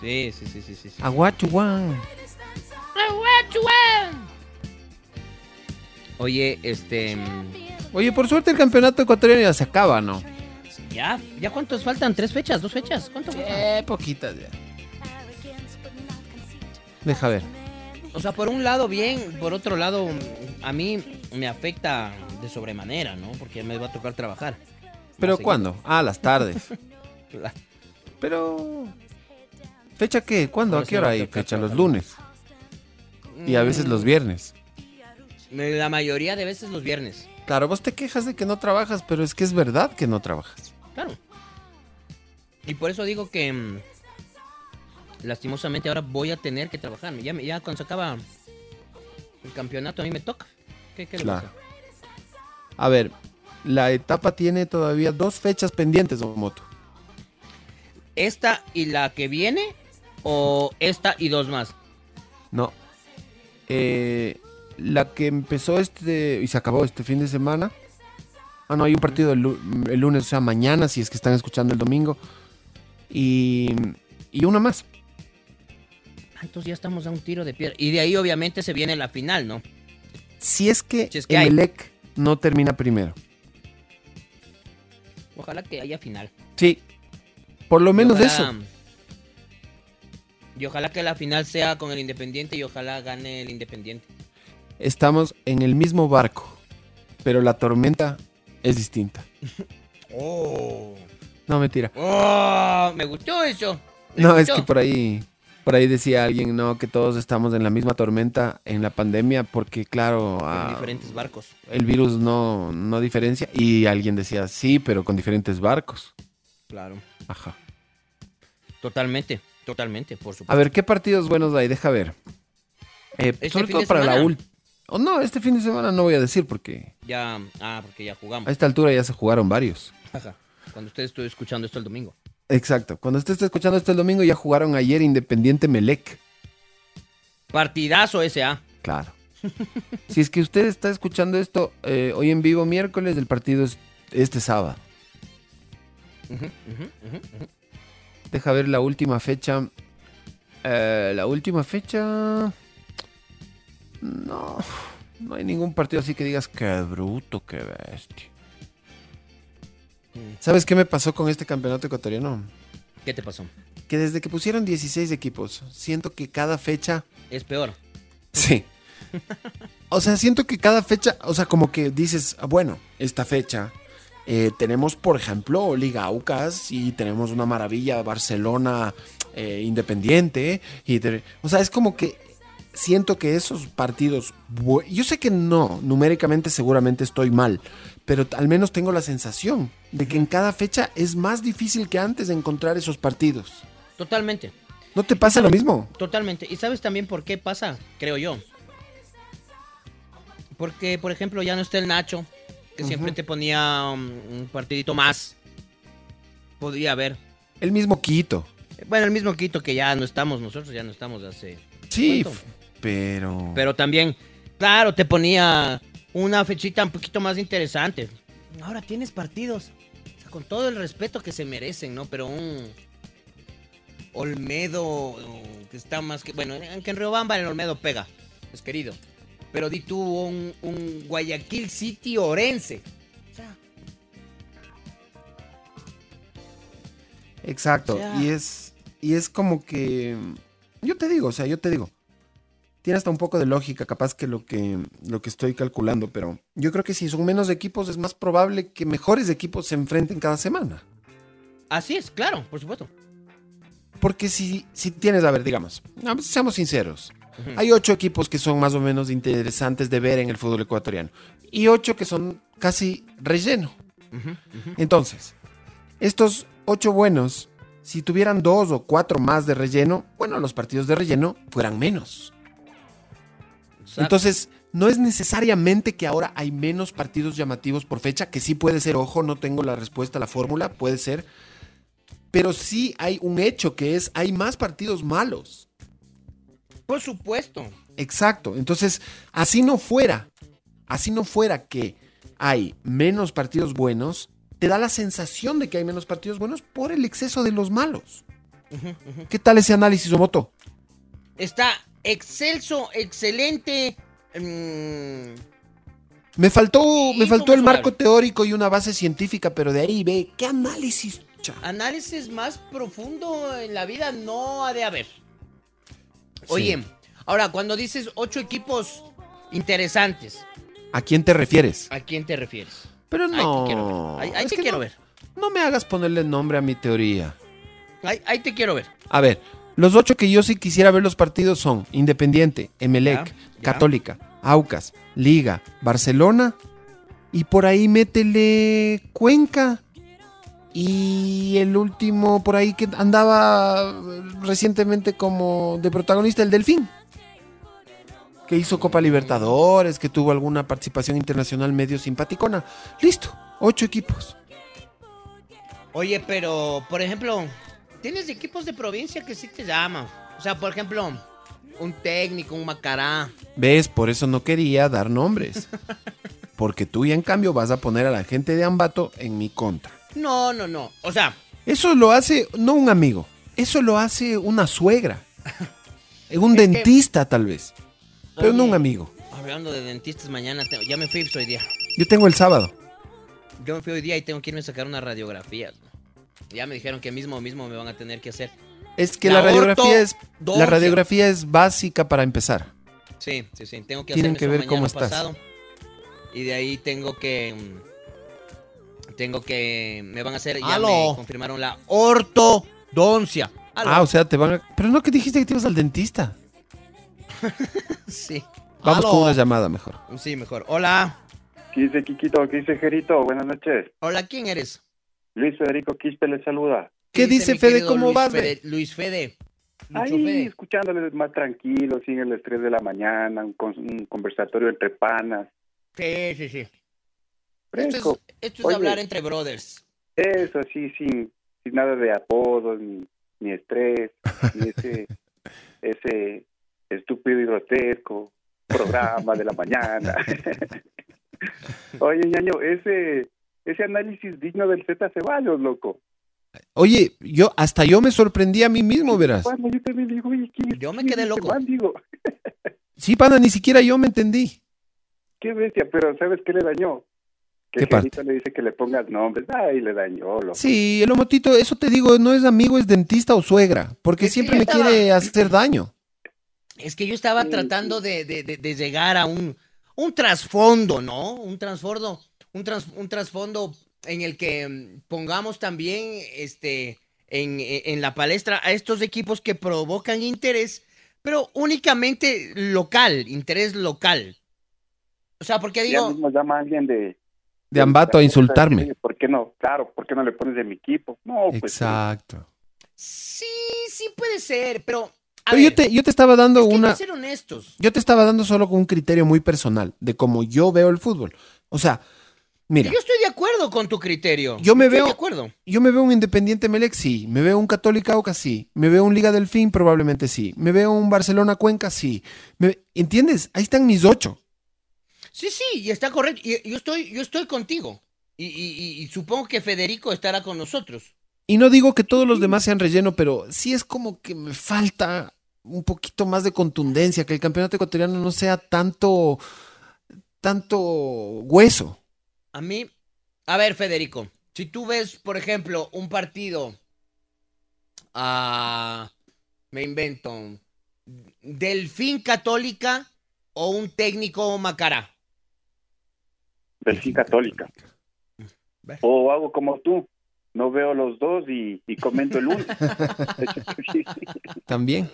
Sí, sí, sí, sí, sí. sí. Aguachuan. Oye, este. Mm, Oye, por suerte el campeonato ecuatoriano ya se acaba, ¿no? ¿Ya? ¿Ya cuántos faltan? ¿Tres fechas? ¿Dos fechas? ¿Cuánto? Eh, poquitas ya. Deja ver. O sea, por un lado bien, por otro lado a mí me afecta de sobremanera, ¿no? Porque me va a tocar trabajar. ¿Pero cuándo? Ah, las tardes. La- Pero... ¿Fecha qué? ¿Cuándo? ¿A sí qué hora hay? Fecha los lunes. Y a veces los viernes. La mayoría de veces los viernes. Claro, vos te quejas de que no trabajas, pero es que es verdad que no trabajas. Claro. Y por eso digo que mm, lastimosamente ahora voy a tener que trabajar. Ya, cuando se acaba el campeonato a mí me toca. ¿Qué, Claro. A ver, la etapa tiene todavía dos fechas pendientes, Moto. ¿Esta y la que viene? ¿O esta y dos más? No. Eh, la que empezó este y se acabó este fin de semana. Ah, no, hay un partido el, lu- el lunes, o sea, mañana, si es que están escuchando el domingo. Y, y una más. Ah, Entonces ya estamos a un tiro de piedra. Y de ahí obviamente se viene la final, ¿no? Si es que, Si es que hay. Emelec no termina primero. Ojalá que haya final. Sí. Por lo menos ojalá- eso. Y ojalá que la final sea con el Independiente y ojalá gane el Independiente. Estamos en el mismo barco. Pero la tormenta es distinta. Oh. No, mentira. Oh, me gustó eso. Me No, es que por ahí, por ahí decía alguien, no, que todos estamos en la misma tormenta en la pandemia, porque claro, En ah, diferentes barcos. el virus no, no diferencia. Y alguien decía, sí, pero con diferentes barcos. Claro. Ajá. Totalmente, totalmente, por supuesto. A ver, ¿qué partidos buenos hay? Deja ver. Eh, Este sobre todo para la semana. Última. Oh, no, este fin de semana no voy a decir porque Ya, ah, porque ya jugamos. a esta altura ya se jugaron varios. Ajá. Cuando usted estuvo escuchando esto el domingo. Exacto. Cuando usted esté escuchando esto el domingo, ya jugaron ayer Independiente Melec. Partidazo ese, ¿ah? Claro. si es que usted está escuchando esto eh, hoy en vivo miércoles, el partido es este sábado. Deja ver la última fecha. Eh, la última fecha. No. No hay ningún partido así que digas qué bruto, qué bestia. ¿Sabes qué me pasó con este campeonato ecuatoriano? ¿Qué te pasó? Que desde que pusieron 16 equipos, siento que cada fecha. Es peor. Sí. O sea, siento que cada fecha, o sea, como que dices, ah, bueno, esta fecha eh, tenemos, por ejemplo, Liga Aucas y tenemos una maravilla Barcelona eh, Independiente. Y te- o sea, es como que siento que esos partidos, yo sé que no, numéricamente seguramente estoy mal, pero al menos tengo la sensación de que en cada fecha es más difícil que antes encontrar esos partidos. Totalmente. ¿No te pasa lo mismo? Totalmente. ¿Y sabes también por qué pasa? Creo yo. Porque, por ejemplo, ya no está el Nacho, que siempre te ponía um, un partidito más. Podría haber. El mismo Quito. Bueno, el mismo Quito que ya no estamos, nosotros ya no estamos hace... Sí, ¿cuánto? Pero... Pero también, claro, te ponía una fechita un poquito más interesante. Ahora tienes partidos. o sea, con todo el respeto que se merecen, ¿no? Pero un Olmedo que está más que... Bueno, aunque en Riobamba el Olmedo pega, es querido. Pero di tú un, un Guayaquil City Orense. O sea, Exacto. O sea- Y es. Y es como que. Yo te digo, o sea, yo te digo. Tiene hasta un poco de lógica, capaz que lo que lo que estoy calculando, pero yo creo que si son menos equipos es más probable que mejores equipos se enfrenten cada semana. así es, claro, por supuesto. Porque si, si tienes, a ver, digamos, seamos sinceros. Hay ocho equipos que son más o menos interesantes de ver en el fútbol ecuatoriano. Y ocho que son casi relleno. Entonces, estos ocho buenos, si tuvieran dos o cuatro más de relleno, bueno, los partidos de relleno fueran menos. Exacto. Entonces, no es necesariamente que ahora hay menos partidos llamativos por fecha, que sí puede ser, ojo, no tengo la respuesta a la fórmula, puede ser. Pero sí hay un hecho que es, hay más partidos malos. Por supuesto. Exacto. Entonces, así no fuera, así no fuera que hay menos partidos buenos, te da la sensación de que hay menos partidos buenos por el exceso de los malos. ¿Qué tal ese análisis, Omoto? Está excelso, excelente. mm, Me faltó, me faltó ¿cómo el marco teórico y una base científica, pero de ahí ve, ¿qué análisis? cha? análisis más profundo en la vida no ha de haber. Oye, ahora cuando dices ocho equipos interesantes, ¿A quién te refieres? ¿a quién te refieres? Pero Ahí te no. quiero ver. Ahí, te quiero no, ver. No me hagas ponerle nombre a mi teoría. Ahí, ahí te quiero ver. A ver, los ocho que yo sí quisiera ver los partidos son Independiente, Emelec. Católica, Aucas, Liga, Barcelona y por ahí métele Cuenca. Y el último por ahí que andaba recientemente como de protagonista, el Delfín. Que hizo Copa Libertadores, que tuvo alguna participación internacional medio simpaticona. Listo, ocho equipos. Oye, pero, por ejemplo, tienes equipos de provincia que sí te llaman. O sea, por ejemplo, un técnico, un macará. ¿Ves? Por eso no quería dar nombres. Porque tú ya en cambio vas a poner a la gente de Ambato en mi contra. No, no, no. O sea, Eso lo hace no un amigo, eso lo hace una suegra. Un Es que- dentista tal vez, pero no un amigo. hablando de dentistas mañana, te- ya me fui hoy día. Yo tengo el sábado. Yo me fui hoy día y tengo que irme a sacar unas radiografías. Ya me dijeron que mismo mismo me van a tener que hacer. Es que La la, radiografía es la radiografía es básica para empezar. Sí, sí, sí. Tengo que Tienen que ver cómo estás. pasado. Y de ahí tengo que. mm, Tengo que. Me van a hacer. Ya Aló. me confirmaron la ortodoncia. Aló. Ah, o sea, te van a... Pero no que dijiste que te ibas al dentista. Sí. Vamos Aló. con una llamada mejor. Sí, mejor. Hola. ¿Qué dice Quiquito? ¿Qué dice Gerito? Buenas noches. Hola, ¿quién eres? Luis Federico Quispe le saluda. ¿Qué dice Fede? ¿Cómo Luis vas, Fede? Luis Fede. Ahí, Fede. escuchándoles más tranquilo, sin el estrés de la mañana, un, con- un conversatorio entre panas. Sí, sí, sí. Esto Fresco. es, esto es Oye. hablar entre brothers. Eso, sí, sin, sin nada de apodos, ni, ni estrés, ni ese, ese, estúpido y grotesco, programa de la mañana. Oye, ñaño, ese, ese análisis digno del Z Ceballos, loco. Oye, yo hasta yo me sorprendí a mí mismo, verás. Bueno, yo también digo, oye, ¿quién- Yo me quién quedé loco. man? Digo, Sí, pana, ni siquiera yo me entendí. qué bestia, pero ¿sabes qué le dañó? Que ¿Qué parte? Le dice que le pongas nombres. Ay, le dañó, loco. Sí, el homotito, eso te digo, no es amigo, es dentista o suegra, porque siempre me estaba- quiere hacer daño. Es que yo estaba tratando de, de- de- de llegar a un, un trasfondo, ¿no? Un trasfondo, un, tras- un trasfondo en el que mm, pongamos también este, en, en la palestra a estos equipos que provocan interés, pero únicamente local, interés local. O sea, porque Ya digo, mismo llama a alguien de... De Ambato a insultarme. ¿Por qué no? Claro, ¿por qué no le pones de mi equipo? No, pues... Exacto. sí, sí puede ser, pero... a Pero yo te, yo te estaba dando es que una... ser honestos. Yo te estaba dando solo con un criterio muy personal, de cómo yo veo el fútbol. O sea, mira, Yo estoy de acuerdo con tu criterio. Yo me Estoy veo- de acuerdo. yo me veo un Independiente Melec, sí. Me veo un Católica Aucas, sí. Me veo un Liga del Fin, probablemente sí. Me veo un Barcelona Cuenca, sí. Me- ¿Entiendes? Ahí están mis ocho. Sí, sí, y está correcto. Y, yo estoy, yo estoy contigo. Y- y supongo que Federico estará con nosotros. Y no digo que todos los demás sean relleno, pero sí es como que me falta un poquito más de contundencia, que el campeonato ecuatoriano no sea tanto, tanto hueso. A mí, a ver, Federico, si tú ves, por ejemplo, un partido, ah, me invento, Delfín Católica o un técnico Macará. Delfín Católica. O hago como tú, no veo los dos y, y comento el uno. También.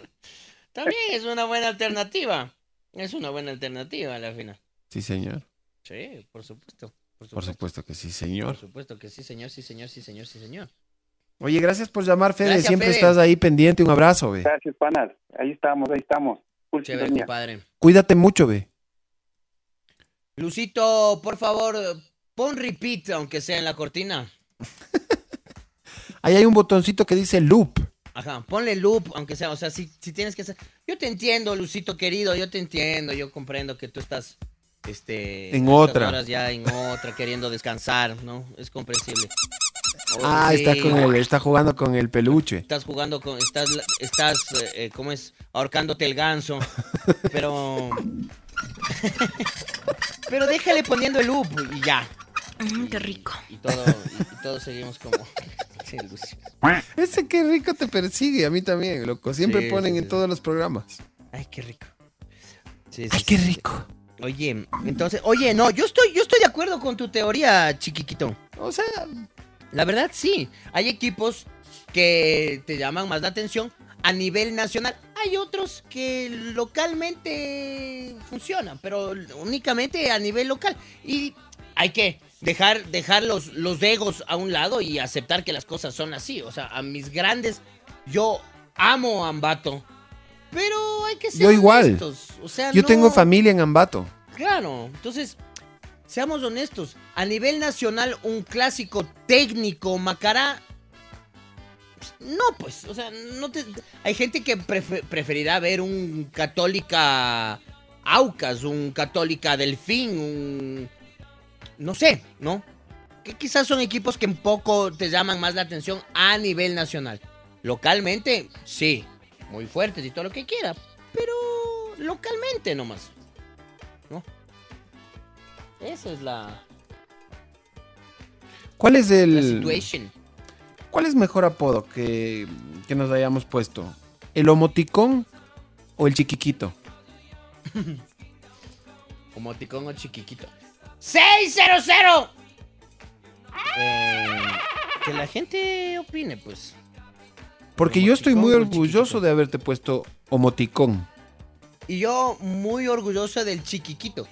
También es una buena alternativa. Es una buena alternativa a la final. Sí, señor. Sí, por supuesto. Por Por supuesto, que sí, señor. por supuesto que sí, señor, sí, señor, sí, señor, sí, señor. Oye, gracias por llamar, Fede. Gracias, Siempre Fede. estás ahí pendiente. Un abrazo, ve. Gracias, panas. Ahí estamos, ahí estamos. Chévere, compadre. Cuídate mucho, ve. Lucito, por favor, pon repeat, aunque sea en la cortina. Ahí hay un botoncito que dice loop. Ajá, ponle loop, aunque sea, o sea, si, si tienes que hacer... Yo te entiendo, Lucito querido, yo te entiendo, yo comprendo que tú estás, este... En otra. horas ya en otra, queriendo descansar, ¿no? Es comprensible. Oh, Ah, sí, está con el, está jugando con el peluche. Estás jugando con, estás, estás, eh, eh, ¿cómo es? Ahorcándote el ganso, pero... pero déjale poniendo el loop y ya. qué rico. Y todo, y, y todos seguimos como... Ese qué rico te persigue, a mí también, loco. Siempre Sí, ponen sí, en sí. todos los programas. Ay, qué rico. Sí, sí, Ay, sí, qué sí. rico. Oye, entonces, oye, no, yo estoy, yo estoy de acuerdo con tu teoría, chiquiquito. O sea, La verdad, sí. Hay equipos que te llaman más la atención a nivel nacional. Hay otros que localmente funcionan, pero únicamente a nivel local. Y hay que dejar, dejar los, los egos a un lado y aceptar que las cosas son así. O sea, a mis grandes, yo amo Ambato, pero hay que ser yo igual. honestos. O sea, Yo no- tengo familia en Ambato. Claro, entonces, seamos honestos. A nivel nacional, un clásico técnico, Macará. pues, No, pues, o sea, no te. Hay gente que prefe- preferirá ver un Católica Aucas, un Católica Delfín, un. No sé, ¿no? Que quizás son equipos que un poco te llaman más la atención a nivel nacional. Localmente, sí, muy fuertes y todo lo que quiera, pero localmente nomás. ¿No? Esa es la, ¿Cuál es la el situation. cuál es mejor apodo que, que nos hayamos puesto? ¿El homoticón o el chiquiquito? Como ticón o chiquiquito. ¡600! Eh, que la gente opine, pues. Porque yo estoy muy orgulloso de haberte puesto homoticón. Y yo muy orgulloso del chiquiquito.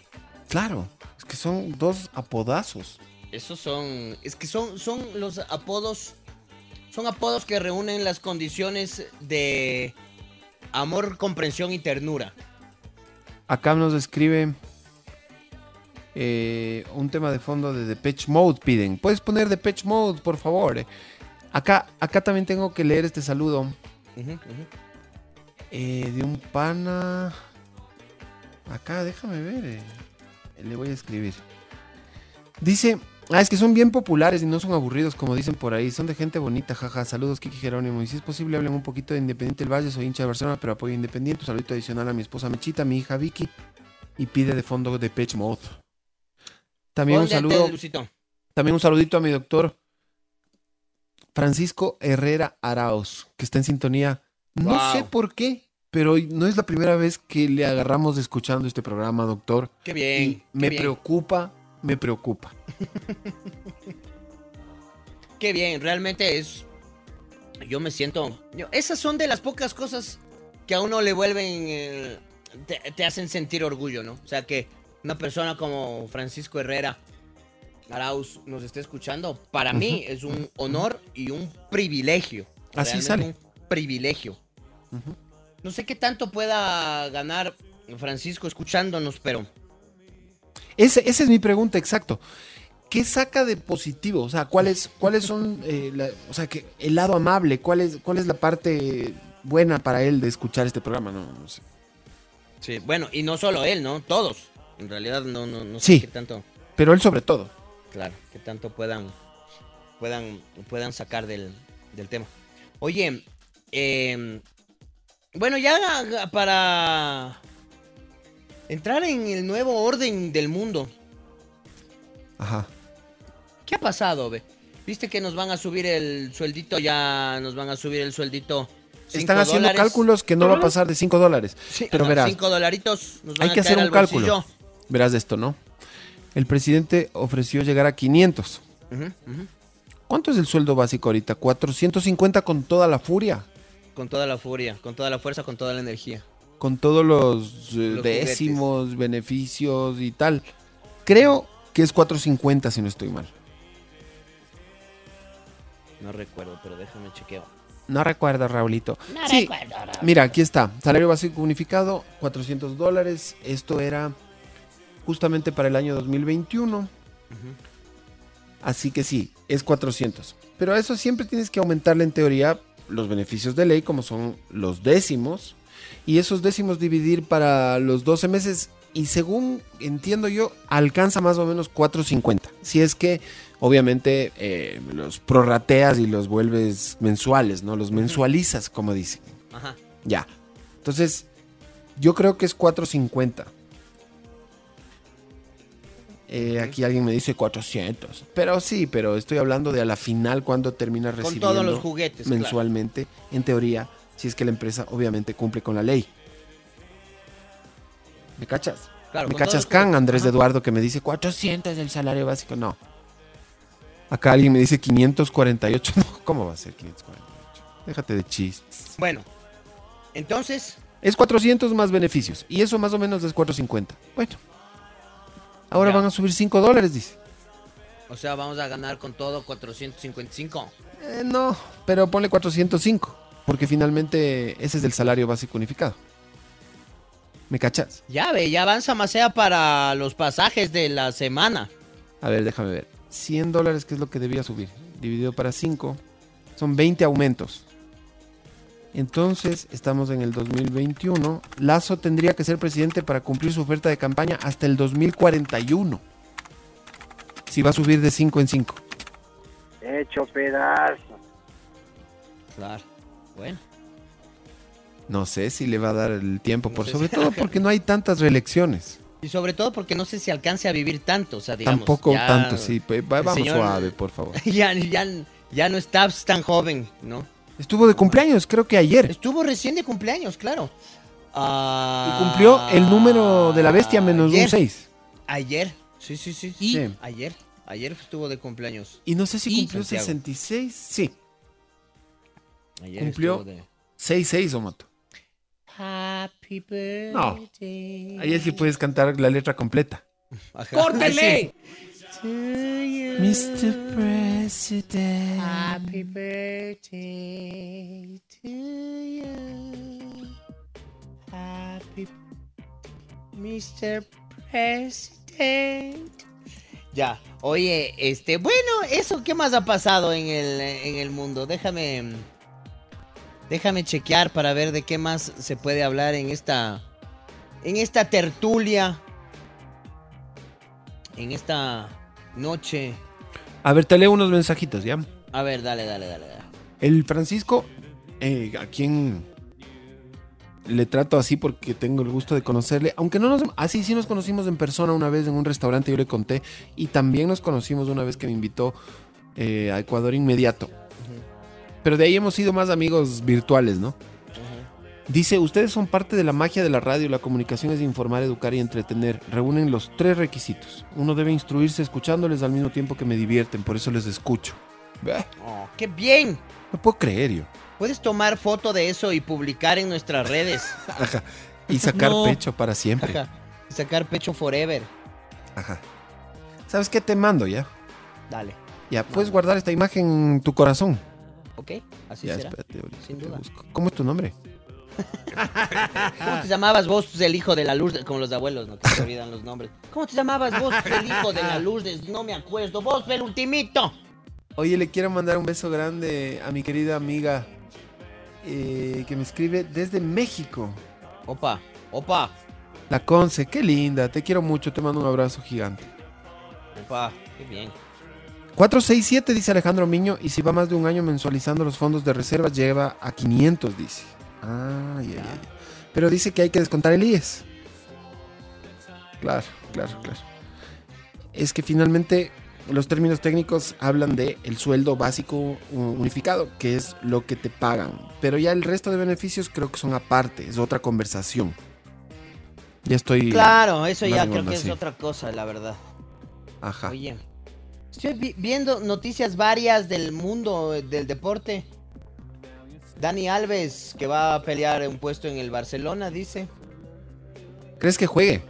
Claro, es que son dos apodazos. Esos son. Es que son, son los apodos. Son apodos que reúnen las condiciones de amor, comprensión y ternura. Acá nos escribe eh, un tema de fondo de Depeche Mode, piden. ¿Puedes poner Depeche Mode, por favor? Acá, acá también tengo que leer este saludo. Eh, de un pana. Acá, déjame ver. eh, Le voy a escribir. Dice. Ah, es que son bien populares y no son aburridos, como dicen por ahí. Son de gente bonita, jaja. Saludos, Kiki Jerónimo. Y si es posible, hablen un poquito de Independiente del Valle. Soy hincha de Barcelona, pero apoyo Independiente. Un saludito adicional a mi esposa Mechita, mi hija Vicky. Y pide de fondo de Pech Mode. También un saludo. También un saludito a mi doctor Francisco Herrera Araos, que está en sintonía. No Wow. sé por qué, pero no es la primera vez que le agarramos escuchando este programa, doctor. Qué bien. Y qué me bien. preocupa, me preocupa. Qué bien, realmente es. Yo me siento. yo- esas son de las pocas cosas que a uno le vuelven. eh, te, te hacen sentir orgullo, ¿no? O sea, que una persona como Francisco Herrera Arauz nos esté escuchando, para mí es un honor y un privilegio. Así sale. Un privilegio. No sé qué tanto pueda ganar Francisco escuchándonos, pero. Ese- esa es mi pregunta, exacto. ¿Qué saca de positivo? O sea, ¿cuáles, cuáles son, eh, la- o sea, que el lado amable? ¿Cuál es, ¿Cuál es la parte buena para él de escuchar este programa? No, no sé. Sí, bueno, y no solo él, ¿no? Todos. En realidad no, no, no sé Sí. qué tanto. Pero él sobre todo. Claro, que tanto puedan puedan puedan sacar del, del tema. Oye, eh, bueno, ya para entrar en el nuevo orden del mundo, Ajá. ¿qué ha pasado, ve? ¿Viste que nos van a subir el sueldito? Ya nos van a subir el sueldito. Están haciendo dólares. cálculos que no va a pasar de 5 dólares. Sí, Pero no, verás, Cinco dolaritos nos van hay que a caer hacer un cálculo. Verás de esto, ¿no? El presidente ofreció llegar a 500. Ujú, ujú. ¿Cuánto es el sueldo básico ahorita? 450 con toda la furia. Con toda la furia, con toda la fuerza, con toda la energía. Con todos los, eh, Los décimos, beneficios y tal. Creo que es 450 si no estoy mal. No recuerdo, pero déjame chequeo. No recuerdo, Raulito. No Sí, recuerdo, Raúl. Mira, aquí está. Salario básico unificado, 400 dólares. Esto era justamente para el año 2021. Así que sí, es 400. Pero a eso siempre tienes que aumentarle en teoría los beneficios de ley, como son los décimos. Y esos décimos dividir para los 12 meses. Y según entiendo yo, alcanza más o menos 450. Si es que, obviamente, eh, los prorrateas y los vuelves mensuales, ¿no? Los mensualizas, como dicen. Ajá. Ya. Entonces, yo creo que es 450. Eh, aquí alguien me dice 400. Pero sí, pero estoy hablando de a la final cuando termina Con recibiendo todos los juguetes, claro. mensualmente. En teoría, si es que la empresa obviamente cumple con la ley. ¿Me cachas? Claro, ¿Me cachas can. Andrés de Eduardo, que me dice 400 del salario básico? No. Acá alguien me dice 548. No, ¿cómo va a ser 548? Déjate de chistes. Bueno, entonces, Es 400 más beneficios. Y eso más o menos es 450. Bueno. Ahora Ya. van a subir 5 dólares, dice. o sea, vamos a ganar con todo 455. Eh, no, pero ponle 405. Porque finalmente ese es el salario básico unificado. ¿Me cachas? Ya ve, ya avanza más sea para los pasajes de la semana. A ver, déjame ver. 100 dólares, que es lo que debía subir. Dividido para 5. Son 20 aumentos. Entonces, estamos en el 2021. Lazo tendría que ser presidente para cumplir su oferta de campaña hasta el 2041. Si va a subir de 5 en 5. Hecho pedazo. Claro. Bueno. No sé si le va a dar el tiempo, por sobre si- todo porque no hay tantas reelecciones. Y sobre todo porque no sé si alcance a vivir tanto, o sea, digamos. Tampoco ya- tanto, sí. vamos señor- suave, por favor. Ya, ya, ya no estás tan joven, ¿no? Estuvo de cumpleaños, creo que ayer. Estuvo recién de cumpleaños, claro. Ah, Y cumplió el número de la bestia menos un ayer. 6. Ayer, sí, sí, sí. Y- sí. Ayer, ayer estuvo de cumpleaños. Y no sé si Y cumplió Santiago. 66. Sí, Ayer cumplió estuvo de... 6-6, Omoto. Happy birthday. No. Ayer sí puedes cantar la letra completa. Ajá. ¡Córtele! Mr. President. Happy birthday to you. Happy Mr. President. Ya, oye, este, bueno, eso, ¿qué más ha pasado en el, en el mundo? Déjame, Déjame chequear para ver de qué más se puede hablar en esta. En esta tertulia. En esta noche. A ver, te leo unos mensajitos, ¿ya? A ver, dale, dale, dale. dale. El Francisco, eh, a quien le trato así porque tengo el gusto de conocerle, aunque no nos... Ah, sí, sí nos conocimos en persona una vez en un restaurante, yo le conté, y también nos conocimos una vez que me invitó eh, a Ecuador inmediato. Pero de ahí hemos sido más amigos virtuales, ¿no? Dice, ustedes son parte de la magia de la radio, la comunicación es informar, educar y entretener. Reúnen los tres requisitos. Uno debe instruirse escuchándoles al mismo tiempo que me divierten, por eso les escucho. Oh, ¡Qué bien! No puedo creer yo. Puedes tomar foto de eso y publicar en nuestras redes. Ajá. Y sacar No. pecho para siempre. Ajá. Y sacar pecho forever. Ajá. ¿Sabes qué te mando ya? Dale. Ya, puedes guardar esta imagen en tu corazón. ¿Ok? Así Ya, será. espérate, Sin duda. busco. ¿Cómo es tu nombre? ¿Cómo te llamabas vos, el hijo de la Lourdes? Como los abuelos, no que se olvidan los nombres. ¿Cómo te llamabas vos, el hijo de la Lourdes? No me acuerdo. Vos, el ultimito. Oye, le quiero mandar un beso grande a mi querida amiga eh, que me escribe desde México. Opa, opa, La Conce, qué linda. Te quiero mucho. Te mando un abrazo gigante. opa. Qué bien. 467 dice Alejandro Miño. Y si va más de un año mensualizando los fondos de reserva, lleva a 500, dice. Ah, ya, ya, ya. Pero dice que hay que descontar el IES. Claro, claro, claro. Es que finalmente los términos técnicos hablan de el sueldo básico unificado, que es lo que te pagan. Pero ya el resto de beneficios creo que son aparte, es otra conversación. Ya estoy. Claro, eso ya creo que es otra cosa, la verdad. Ajá. Oye, estoy vi- viendo noticias varias del mundo del deporte. Dani Alves, que va a pelear un puesto en el Barcelona, dice. ¿Crees que juegue?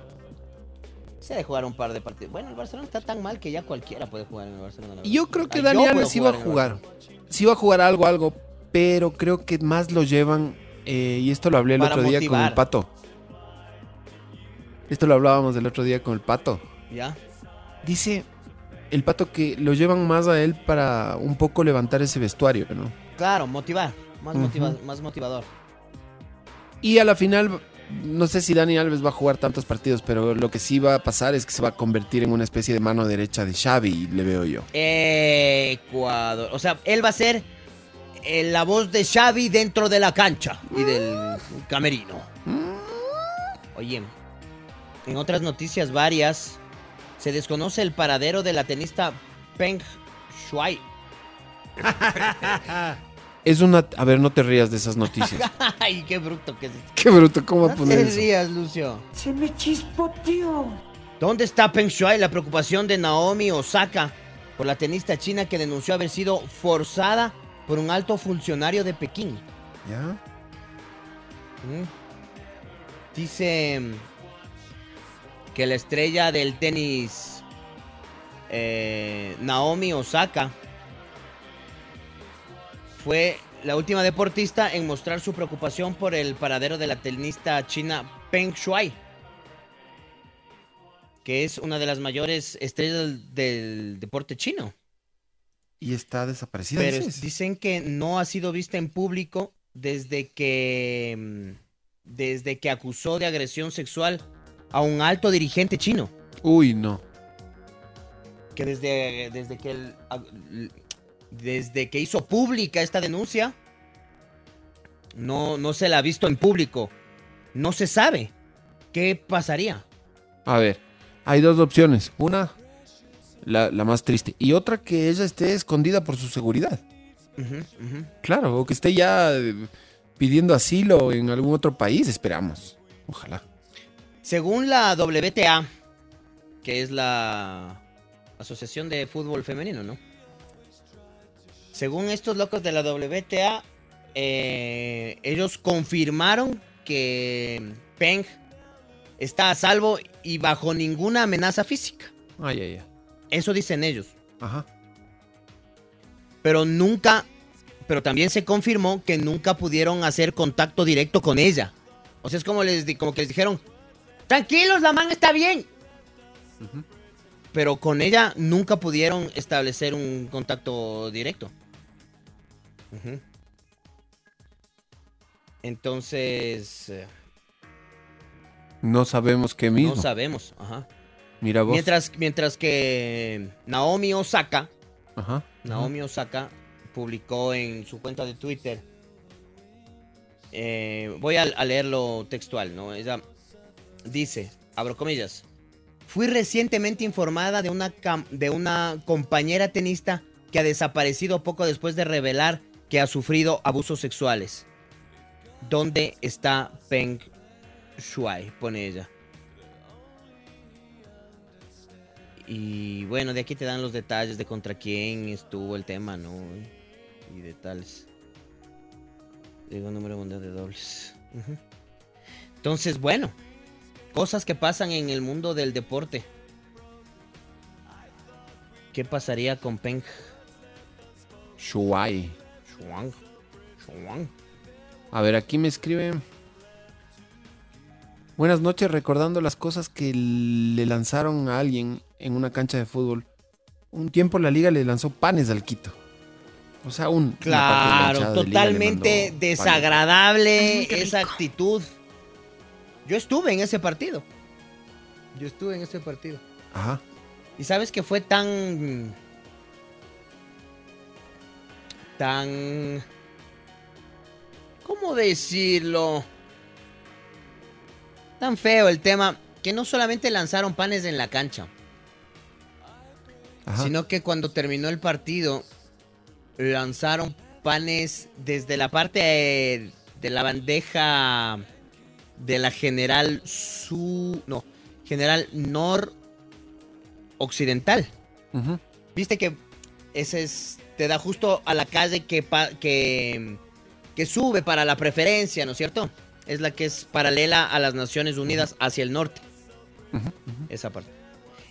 Se de jugar un par de partidos. Bueno, el Barcelona está tan mal que ya cualquiera puede jugar en el Barcelona. Yo creo que Ah, Dani Alves iba a jugar. Sí iba a jugar algo, algo. Pero creo que más lo llevan. eh, y esto lo hablé el Para otro día con el pato. Esto lo hablábamos el otro día con el pato. ¿Ya? Dice el pato que lo llevan más a él para un poco levantar ese vestuario, ¿no? Claro, motivar. Más, Ujú. motiva- más motivador. Y a la final, no sé si Dani Alves va a jugar tantos partidos, pero lo que sí va a pasar es que se va a convertir en una especie de mano derecha de Xavi, le veo yo. Ecuador. O sea, él va a ser eh, la voz de Xavi dentro de la cancha y del camerino. Oye, en otras noticias varias, se desconoce el paradero de la tenista Peng Shuai. Es una... A ver, no te rías de esas noticias. Ay, qué bruto que es. Qué bruto, ¿cómo va a No poner te eso? rías, Lucio. Se me chispoteó. ¿Dónde está Peng Shuai? La preocupación de Naomi Osaka por la tenista china que denunció haber sido forzada por un alto funcionario de Pekín. ¿Ya? Mm. Dice mm, que la estrella del tenis eh, Naomi Osaka fue la última deportista en mostrar su preocupación por el paradero de la tenista china Peng Shuai, que es una de las mayores estrellas del, deporte chino. Y está desaparecida. Pero dices? dicen que no ha sido vista en público desde que mm, desde que acusó de agresión sexual a un alto dirigente chino. Uy, no. Que desde, desde que el- desde que hizo pública esta denuncia no, no se la ha visto en público. No se sabe qué pasaría. A ver, hay dos opciones. Una, la, la más triste. Y otra, que ella esté escondida por su seguridad. Claro, o que esté ya eh, pidiendo asilo en algún otro país, esperamos. Ojalá. Según la WTA, que es la Asociación de Fútbol Femenino, ¿no? Según estos locos de la WTA, eh, ellos confirmaron que Peng está a salvo y bajo ninguna amenaza física. Ay, ay, ay. Eso dicen ellos. Ajá. Pero nunca, pero también se confirmó que nunca pudieron hacer contacto directo con ella. O sea, es como, les, como que les dijeron, tranquilos, la man está bien. Pero con ella nunca pudieron establecer un contacto directo. Entonces, eh, No sabemos qué mismo. no sabemos. Ajá. Mira vos. Mientras, mientras que Naomi Osaka, Ajá. Naomi Osaka publicó en su cuenta de Twitter. eh, voy a, a leerlo textual, ¿no? Ella dice, abro comillas. Fui recientemente informada de una, de una compañera tenista que ha desaparecido poco después de revelar que ha sufrido abusos sexuales. ¿Dónde está Peng Shuai? Pone ella. Y bueno, de aquí te dan los detalles de contra quién estuvo el tema, ¿no? Y de tales. Digo, número mundial de dobles. Entonces, bueno, cosas que pasan en el mundo del deporte. ¿Qué pasaría con Peng Shuai. Shuang? Shuang. A ver, aquí me escribe. Buenas noches, recordando las cosas que le lanzaron a alguien en una cancha de fútbol. Un tiempo la liga le lanzó panes al Quito. O sea, un. Claro, de totalmente desagradable esa actitud. Yo estuve en ese partido. Yo estuve en ese partido. Ajá. Y sabes que fue tan. Tan. ¿Cómo decirlo? Tan feo el tema que no solamente lanzaron panes en la cancha, Ajá. sino que cuando terminó el partido lanzaron panes desde la parte de la bandeja de la general su no general nor occidental Ujú. viste que ese es te da justo a la calle que pa- que que sube para la preferencia no es cierto es la que es paralela a las Naciones Unidas hacia el norte esa parte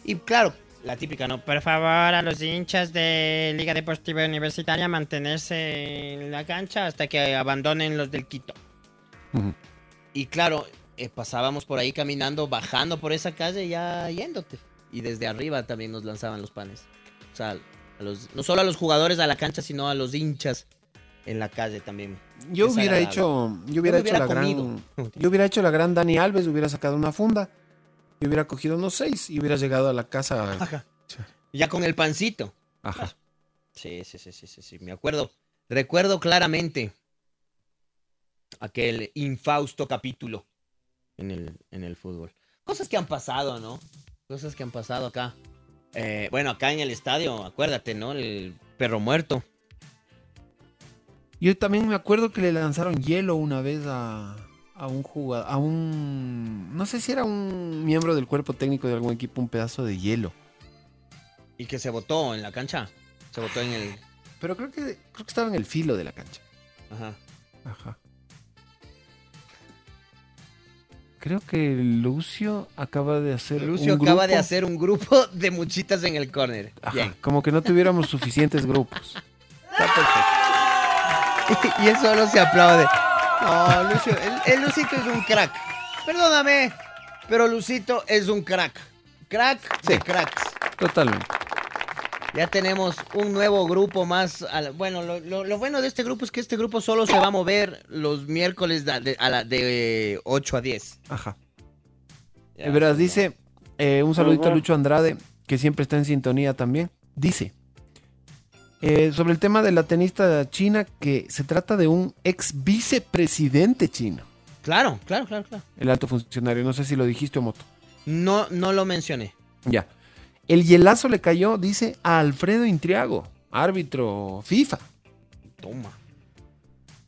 y claro la típica no Por favor, a los hinchas de Liga Deportiva Universitaria mantenerse en la cancha hasta que abandonen los del Quito. Y claro, eh, pasábamos por ahí caminando, bajando por esa calle, ya yéndote. Y desde arriba también nos lanzaban los panes. O sea, a los- no solo a los jugadores a la cancha, sino a los hinchas en la calle también. Yo hubiera hecho. Yo hubiera Yo hecho la hubiera gran. comido. Yo hubiera hecho la gran Dani Alves, hubiera sacado una funda. Y hubiera cogido unos seis y hubiera llegado a la casa. Ajá. Ya con el pancito. Ajá. Sí, sí, sí, sí, sí, sí, me acuerdo. Recuerdo claramente aquel infausto capítulo en el, en el fútbol. Cosas que han pasado, ¿no? Cosas que han pasado acá. Eh, bueno, acá en el estadio, acuérdate, ¿no? El perro muerto. Yo también me acuerdo que le lanzaron hielo una vez a, a un jugador, a un, no sé si era un miembro del cuerpo técnico de algún equipo, un pedazo de hielo. Y que se botó en la cancha. Se botó en el... Pero creo que, creo que estaba en el filo de la cancha. Ajá. Ajá. Creo que Lucio acaba de hacer Lucio un acaba de grupo. hacer un grupo de muchitas en el. Ajá, Bien. Como que no tuviéramos suficientes grupos. y él solo se aplaude. No, Lucio, el, el Lucito es un crack. Perdóname, pero Lucito es un crack. Crack de cracks. Totalmente. Ya tenemos un nuevo grupo más. bueno, lo, lo- lo bueno de este grupo es que este grupo solo se va a mover los miércoles de, de- a la- de, eh, 8 a 10. Ajá. Ya, De veras, sí, dice, eh, un saludito a. Lucho Andrade, que siempre está en sintonía también. Dice, eh, sobre el tema de la tenista china, que se trata de un ex vicepresidente chino. Claro, claro, claro, claro. El alto funcionario, no sé si lo dijiste o moto. No, no lo mencioné. Ya. El hielazo le cayó, dice, a Alfredo Intriago, árbitro FIFA. Toma.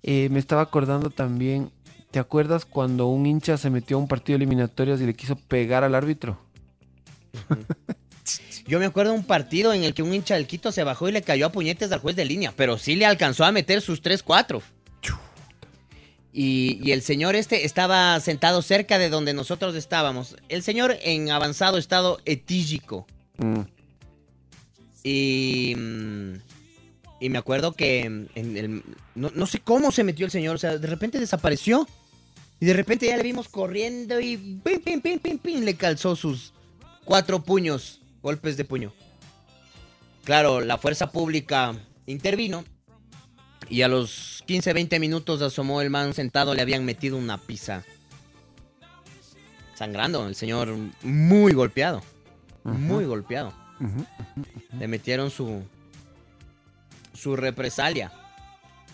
Eh, me estaba acordando también, ¿te acuerdas cuando un hincha se metió a un partido de eliminatorias y le quiso pegar al árbitro? Yo me acuerdo de un partido en el que un hincha del Quito se bajó y le cayó a puñetes al juez de línea, pero sí le alcanzó a meter sus 3-4. Y, y el señor este estaba sentado cerca de donde nosotros estábamos. El señor en avanzado estado etílico. Mm. Y, mm, y me acuerdo que en el- no, no sé cómo se metió el señor, o sea, de repente desapareció. Y de repente ya le vimos corriendo y pim, pim, pim, pim, pim, le calzó sus cuatro puños, golpes de puño. Claro, la fuerza pública intervino Y a los 15, 20 minutos asomó el man sentado, le habían metido una pizza. Sangrando, el señor muy golpeado. Muy golpeado. Le metieron su. su represalia.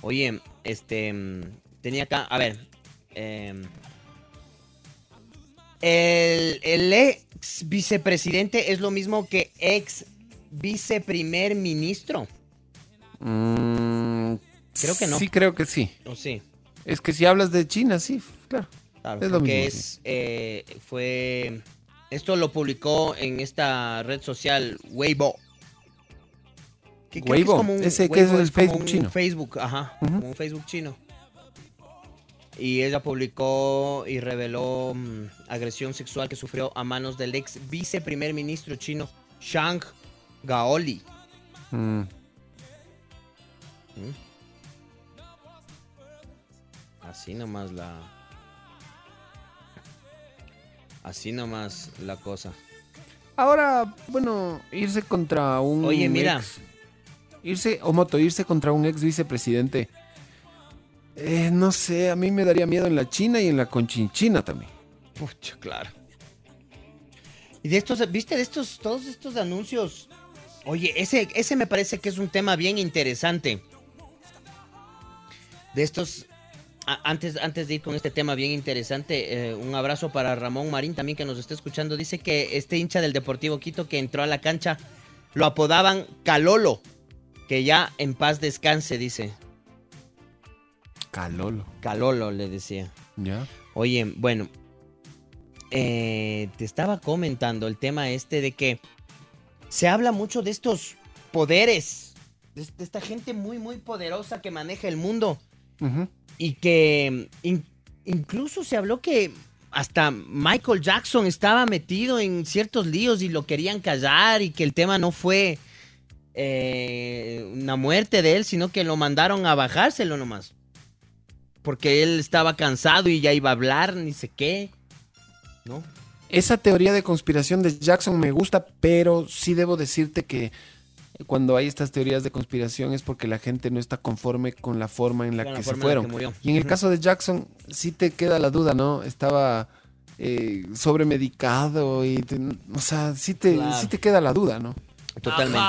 Oye, este. Tenía acá. A ver. em, el, el ex vicepresidente es lo mismo que ex viceprimer ministro. Mm, Creo que no. Sí, creo que sí. ¿O sí? Es que si hablas de China, sí, claro. Claro, es lo porque mismo. es, eh, fue. Esto lo publicó en esta red social Weibo. Que creo que Weibo, ese que es Weibo el como Facebook un chino. Facebook, ajá, como un Facebook chino. Y ella publicó y reveló mm, agresión sexual que sufrió a manos del ex viceprimer ministro chino Shang Gaoli. Mm. ¿Mm? Así nomás la. Así nomás la cosa. Ahora, bueno, irse contra un. Oye, mira. ex- irse, o moto, irse contra un ex vicepresidente. eh, no sé, a mí me daría miedo en la China y en la conchinchina también. Pucha, claro. Y de estos, ¿viste de estos, todos estos anuncios? Oye, ese, ese me parece que es un tema bien interesante. De estos, antes, antes de ir con este tema bien interesante, eh, un abrazo para Ramón Marín también que nos está escuchando. Dice que este hincha del Deportivo Quito que entró a la cancha lo apodaban Calolo. Que ya en paz descanse, dice. Calolo. Calolo le decía. Ya. Oye, bueno, eh, te estaba comentando el tema este de que se habla mucho de estos poderes, de, esta gente muy, muy poderosa que maneja el mundo Ujú. Y que in- incluso se habló que hasta Michael Jackson estaba metido en ciertos líos y lo querían callar y que el tema no fue eh, una muerte de él, sino que lo mandaron a bajárselo nomás. Porque él estaba cansado y ya iba a hablar, ni sé qué. ¿No? Esa teoría de conspiración de Jackson me gusta, pero sí debo decirte que cuando hay estas teorías de conspiración es porque la gente no está conforme con la forma en la Con la que se en fueron. que. Y en el caso de Jackson sí te queda la duda, ¿no? Estaba eh, sobremedicado y, te- o sea, sí te, Claro. sí te queda la duda, ¿no? Totalmente.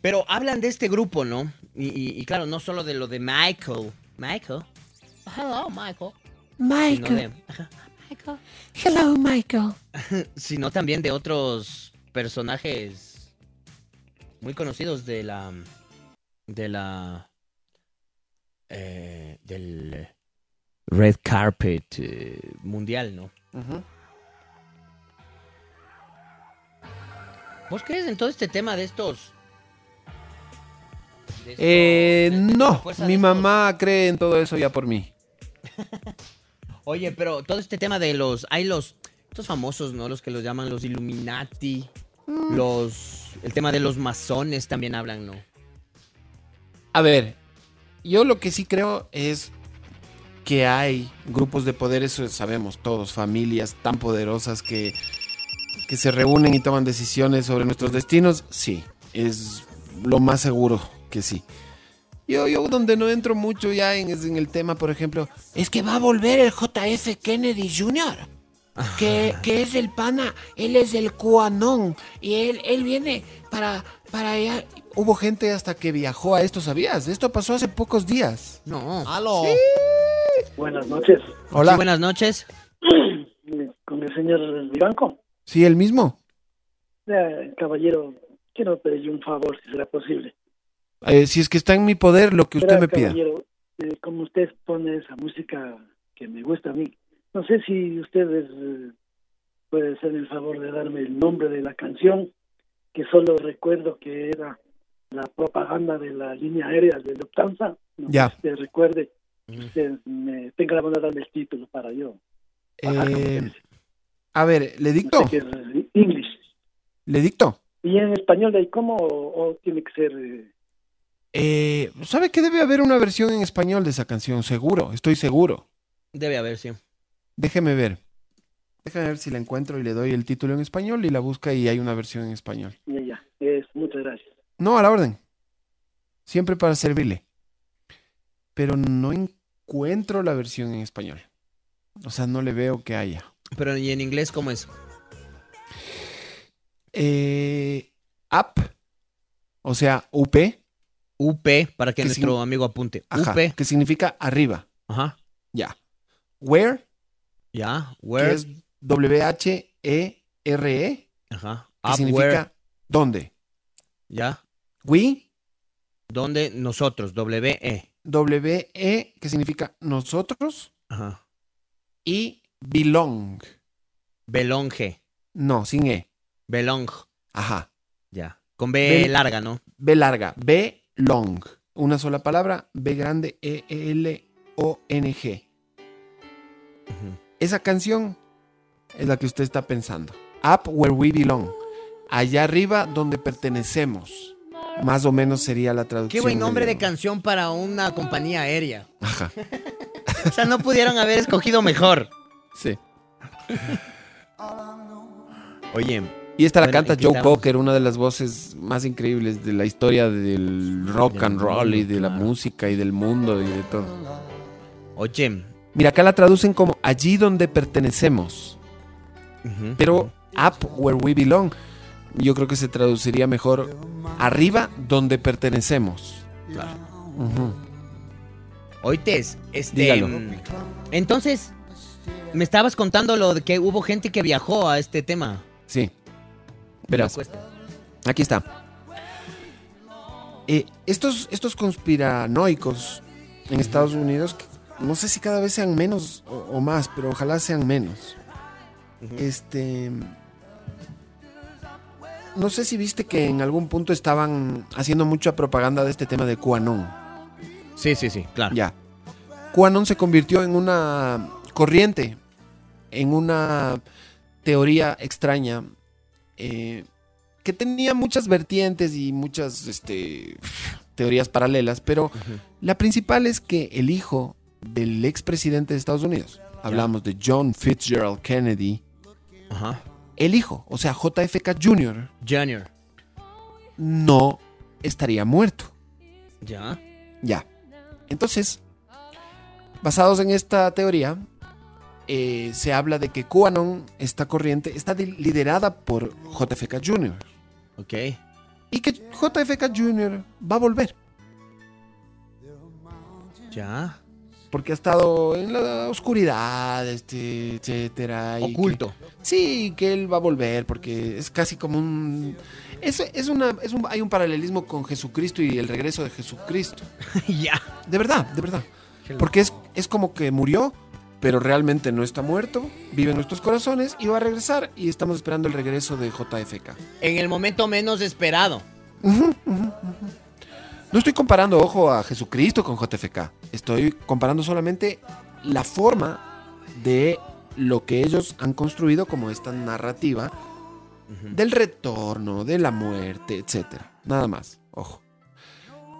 Pero hablan de este grupo, ¿no? Y, y- y claro, no solo de lo de Michael. Michael. Hello, Michael. De- ajá, Michael. Hello, Michael. sino también de otros personajes muy conocidos de la. de la. eh, del red carpet eh, mundial, ¿no? ¿Vos crees en todo este tema de estos? de estos- Eh, no, mi estos- mamá cree en todo eso ya por mí. Oye, pero todo este tema de los. Hay los. Estos famosos, ¿no? Los que los llaman los Illuminati. Los. El tema de los masones también hablan, ¿no? A ver, yo lo que sí creo es que hay grupos de poder, eso sabemos todos, familias tan poderosas que, que se reúnen y toman decisiones sobre nuestros destinos. Sí, es lo más seguro que sí. Yo, yo donde no entro mucho ya en, en el tema, por ejemplo, es que va a volver el JF Kennedy Jr. Que, que es el pana, él es el QAnon y él, él viene para, para allá. Hubo gente hasta que viajó a esto, ¿sabías? Esto pasó hace pocos días. No. ¡Aló! Buenas noches. Hola. Sí, buenas noches. Con el señor Vivanco. Sí, el mismo. Eh, caballero, quiero pedirle un favor, si será posible. Eh, si es que está en mi poder, lo que usted me pida. caballero, eh, como usted pone esa música que me gusta a mí, no sé si ustedes eh, puede ser el favor de darme el nombre de la canción, que solo recuerdo que era la propaganda de la línea aérea de Lufthansa. No Ya. si usted recuerde, usted me tenga la bondad de darme el título para yo. Eh, a ver, ¿le No dicto? sé qué es eh, English. ¿Le dicto? ¿Y en español de ahí cómo o, o tiene que ser? eh, Eh, ¿Sabe que debe haber una versión en español de esa canción? Seguro, estoy seguro. Debe haber, sí. Déjeme ver. Déjame ver si la encuentro y le doy el título en español y la busca y hay una versión en español. Ya, ya. Es, muchas gracias. No, a la orden. Siempre para servirle. pero no encuentro la versión en español. O sea, no le veo que haya. Pero ¿y en inglés cómo es? Eh, up, o sea, UP. UP, para que Que nuestro amigo apunte. Ajá, UP. que significa arriba. Ajá. Ya. Where, Ya. que Where. es W-H-E-R-E, Ajá. que Up, significa where. dónde. Ya. We, ¿Dónde? Nosotros. W-E. W-E, que significa nosotros, Ajá. y belong. Belonge. No, sin E. Belong. Ajá. Ya. Con B larga, ¿no? B larga, B long. Una sola palabra, B grande, E L O N G. Esa canción es la que usted está pensando. Up where we belong. Allá arriba donde pertenecemos. Más o menos sería la traducción. Qué buen nombre de canción para una compañía aérea. Ajá. O sea, no pudieron haber escogido mejor. Sí. Oye. Y esta la bueno, canta ¿en qué Joe estamos? Cocker, una de las voces más increíbles de la historia del rock and roll y de la música y del mundo y de todo. Oye. Mira, acá la traducen como allí donde pertenecemos. Pero up where we belong, yo creo que se traduciría mejor arriba donde pertenecemos. Claro. Ujú. Oites, este. Dígalo. mm, Entonces, me estabas contando lo de que hubo gente que viajó a este tema. Sí. Verás. Aquí está. Eh, estos, estos conspiranoicos en Estados Unidos, no sé si cada vez sean menos o, o más, pero ojalá sean menos. Este. No sé si viste que en algún punto estaban haciendo mucha propaganda de este tema de QAnon. Sí, sí, sí, claro. Ya. QAnon se convirtió en una corriente, en una teoría extraña eh, que tenía muchas vertientes y muchas este, teorías paralelas, pero la principal es que el hijo del expresidente de Estados Unidos, hablamos de John Fitzgerald Kennedy, Ajá. el hijo, o sea, JFK Jr., Junior. no estaría muerto. Ya. Ya. Entonces, basados en esta teoría, eh, se habla de que QAnon, esta corriente, está liderada por JFK Jr. Ok. Y que JFK Jr. va a volver. Ya. Porque ha estado en la oscuridad, este, etcétera. y que- Oculto. sí, que él va a volver, porque es casi como un. Es, es una, es un, hay un paralelismo con Jesucristo y el regreso de Jesucristo. ya. De verdad, de verdad. Porque es, es como que murió, pero realmente no está muerto, vive en nuestros corazones y va a regresar. Y estamos esperando el regreso de JFK. En el momento menos esperado. No estoy comparando, ojo, a Jesucristo con JFK. Estoy comparando solamente la forma de lo que ellos han construido como esta narrativa del retorno, de la muerte, etcétera. Nada más, ojo.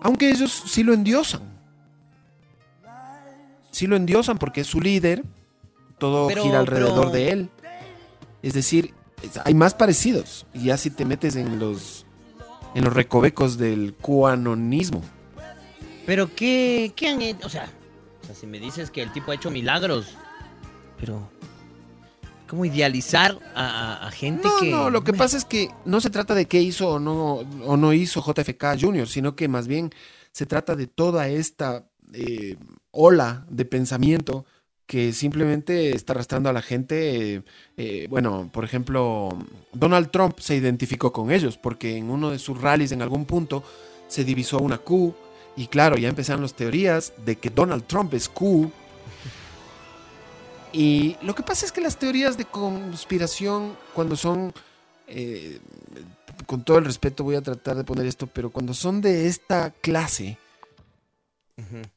Aunque ellos sí lo endiosan. Sí lo endiosan porque es su líder. Todo Pero- gira alrededor pero- de él. Es decir, hay más parecidos. Y ya si te metes en los en los recovecos del cuanonismo. Pero ¿qué, qué han hecho? O sea, o sea, si me dices que el tipo ha hecho milagros, pero ¿cómo idealizar a, a- a gente No, que... no, lo que pasa es que no se trata de qué hizo o no, o no hizo JFK Jr., sino que más bien se trata de toda esta eh, ola de pensamiento que simplemente está arrastrando a la gente. eh, bueno, por ejemplo, Donald Trump se identificó con ellos porque en uno de sus rallies en algún punto se divisó una Q y claro, ya empezaron las teorías de que Donald Trump es Q. Y lo que pasa es que las teorías de conspiración, cuando son, eh, con todo el respeto voy a tratar de poner esto, pero cuando son de esta clase,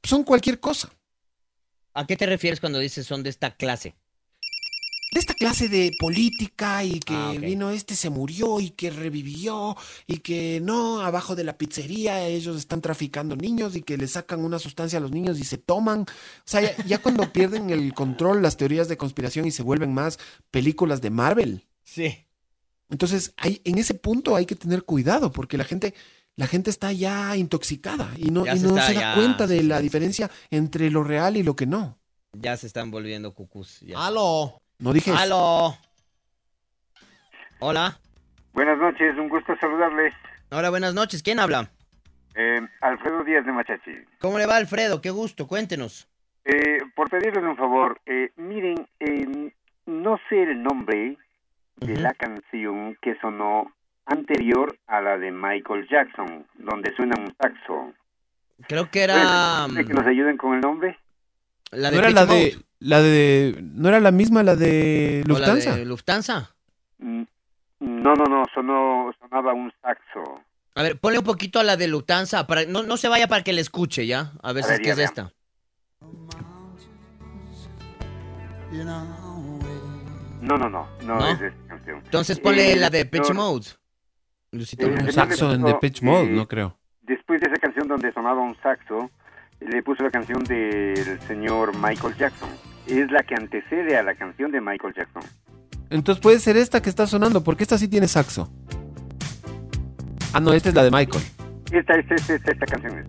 son cualquier cosa. ¿A qué te refieres cuando dices son de esta clase? de esta clase de política y que Ah, vino este se murió y que revivió y que no, abajo de la pizzería ellos están traficando niños y que le sacan una sustancia a los niños y se toman. O sea, ya, ya cuando pierden el control las teorías de conspiración y se vuelven más películas de Marvel. Sí. Entonces, hay, en ese punto hay que tener cuidado porque la gente la gente está ya intoxicada y no, y se no está- se da ya, cuenta de la diferencia entre lo real y lo que no. Ya se están volviendo cucús. ya. ¡Aló! No dije eso. ¡Aló! Hola. Buenas noches, un gusto saludarle. Hola, buenas noches. ¿Quién habla? Eh, Alfredo Díaz de Machachi. ¿Cómo le va, Alfredo? Qué gusto. Cuéntenos. Eh, por pedirles un favor, eh, miren, eh, no sé el nombre de la canción que sonó anterior a la de Michael Jackson, donde suena un saxo. Creo que era... ¿Puede que nos ayuden con el nombre? La ¿No de era la Pitch de, la de. ¿No era la misma la de o la Lufthansa? de Lufthansa. Mm, No, no, no, sonó, sonaba un saxo. A ver, ponle un poquito a la de Lufthansa. Para, no, no se vaya para que le escuche, ¿ya? A ver A si es ver, que es esta. No, no, no, no, ¿No? es esta canción. Entonces ponle Eh, la de Pitch no, Mode. Lucito. Eh, Un saxo en The Pitch Mode, eh, no creo. Después de esa canción donde sonaba un saxo, le puso la canción del señor Michael Jackson. Es la que antecede a la canción de Michael Jackson. Entonces puede ser esta que está sonando, porque esta sí tiene saxo. Ah, no, esta es la de Michael. Esta es esta, esta, esta canción.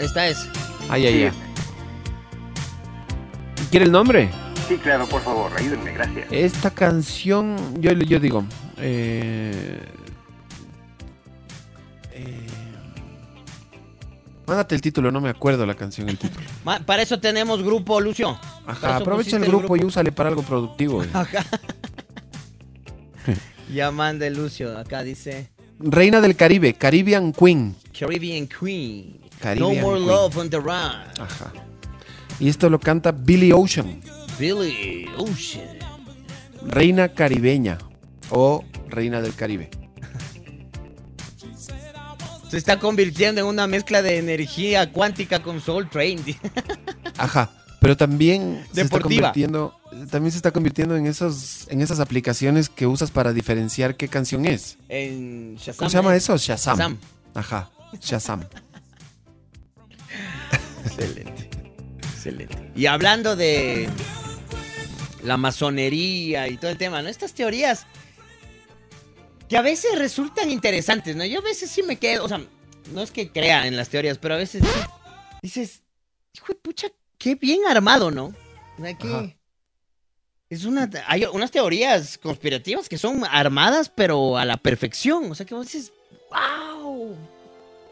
Esta es. Ay, ay, ay. ¿Quiere el nombre? Sí, claro, por favor, ayúdenme, gracias. Esta canción, yo, yo digo, eh, mándate el título, no me acuerdo la canción, el título. Ma- Para eso tenemos grupo, Lucio. Ajá, aprovecha el grupo, y úsale para algo productivo. eh. Ajá. Ya mande Lucio. Acá dice Reina del Caribe, Caribbean Queen. Caribbean Queen. Caribbean no more Queen. love on the run. Ajá. Y esto lo canta Billy Ocean, Billy Ocean. Reina Caribeña o Reina del Caribe. Se está convirtiendo en una mezcla de energía cuántica con Soul Train. Ajá, pero también se está convirtiendo, también se está convirtiendo en esos, en esas aplicaciones que usas para diferenciar qué canción es. en Shazam. ¿Cómo se llama eso? Shazam. Shazam. Ajá, Shazam. Excelente. Excelente. Y hablando de la masonería y todo el tema, ¿no? Estas teorías que a veces resultan interesantes, ¿no? Yo a veces sí me quedo, o sea, no es que crea en las teorías, pero a veces sí dices, hijo de pucha, qué bien armado, ¿no? O sea, que es una, hay unas teorías conspirativas que son armadas, pero a la perfección. O sea, que vos dices, wow,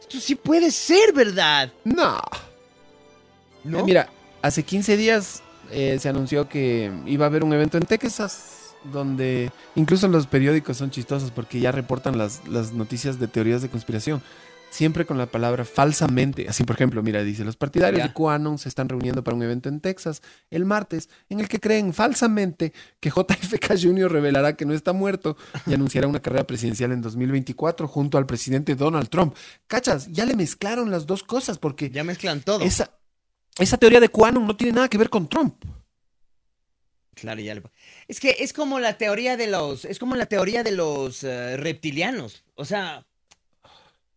esto sí puede ser verdad. No. ¿No? Eh, Mira, hace 15 días eh, se anunció que iba a haber un evento en Texas donde incluso los periódicos son chistosos porque ya reportan las, las noticias de teorías de conspiración. Siempre con la palabra falsamente. Así, por ejemplo, mira, dice, los partidarios de QAnon se están reuniendo para un evento en Texas el martes en el que creen falsamente que JFK Jr. revelará que no está muerto y anunciará una carrera presidencial en 2024 junto al presidente Donald Trump. Cachas, ya le mezclaron las dos cosas porque Ya mezclan todo. esa, esa teoría de QAnon no tiene nada que ver con Trump. Claro, ya le... Es que es como la teoría de los, es como la teoría de los eh, reptilianos. O sea,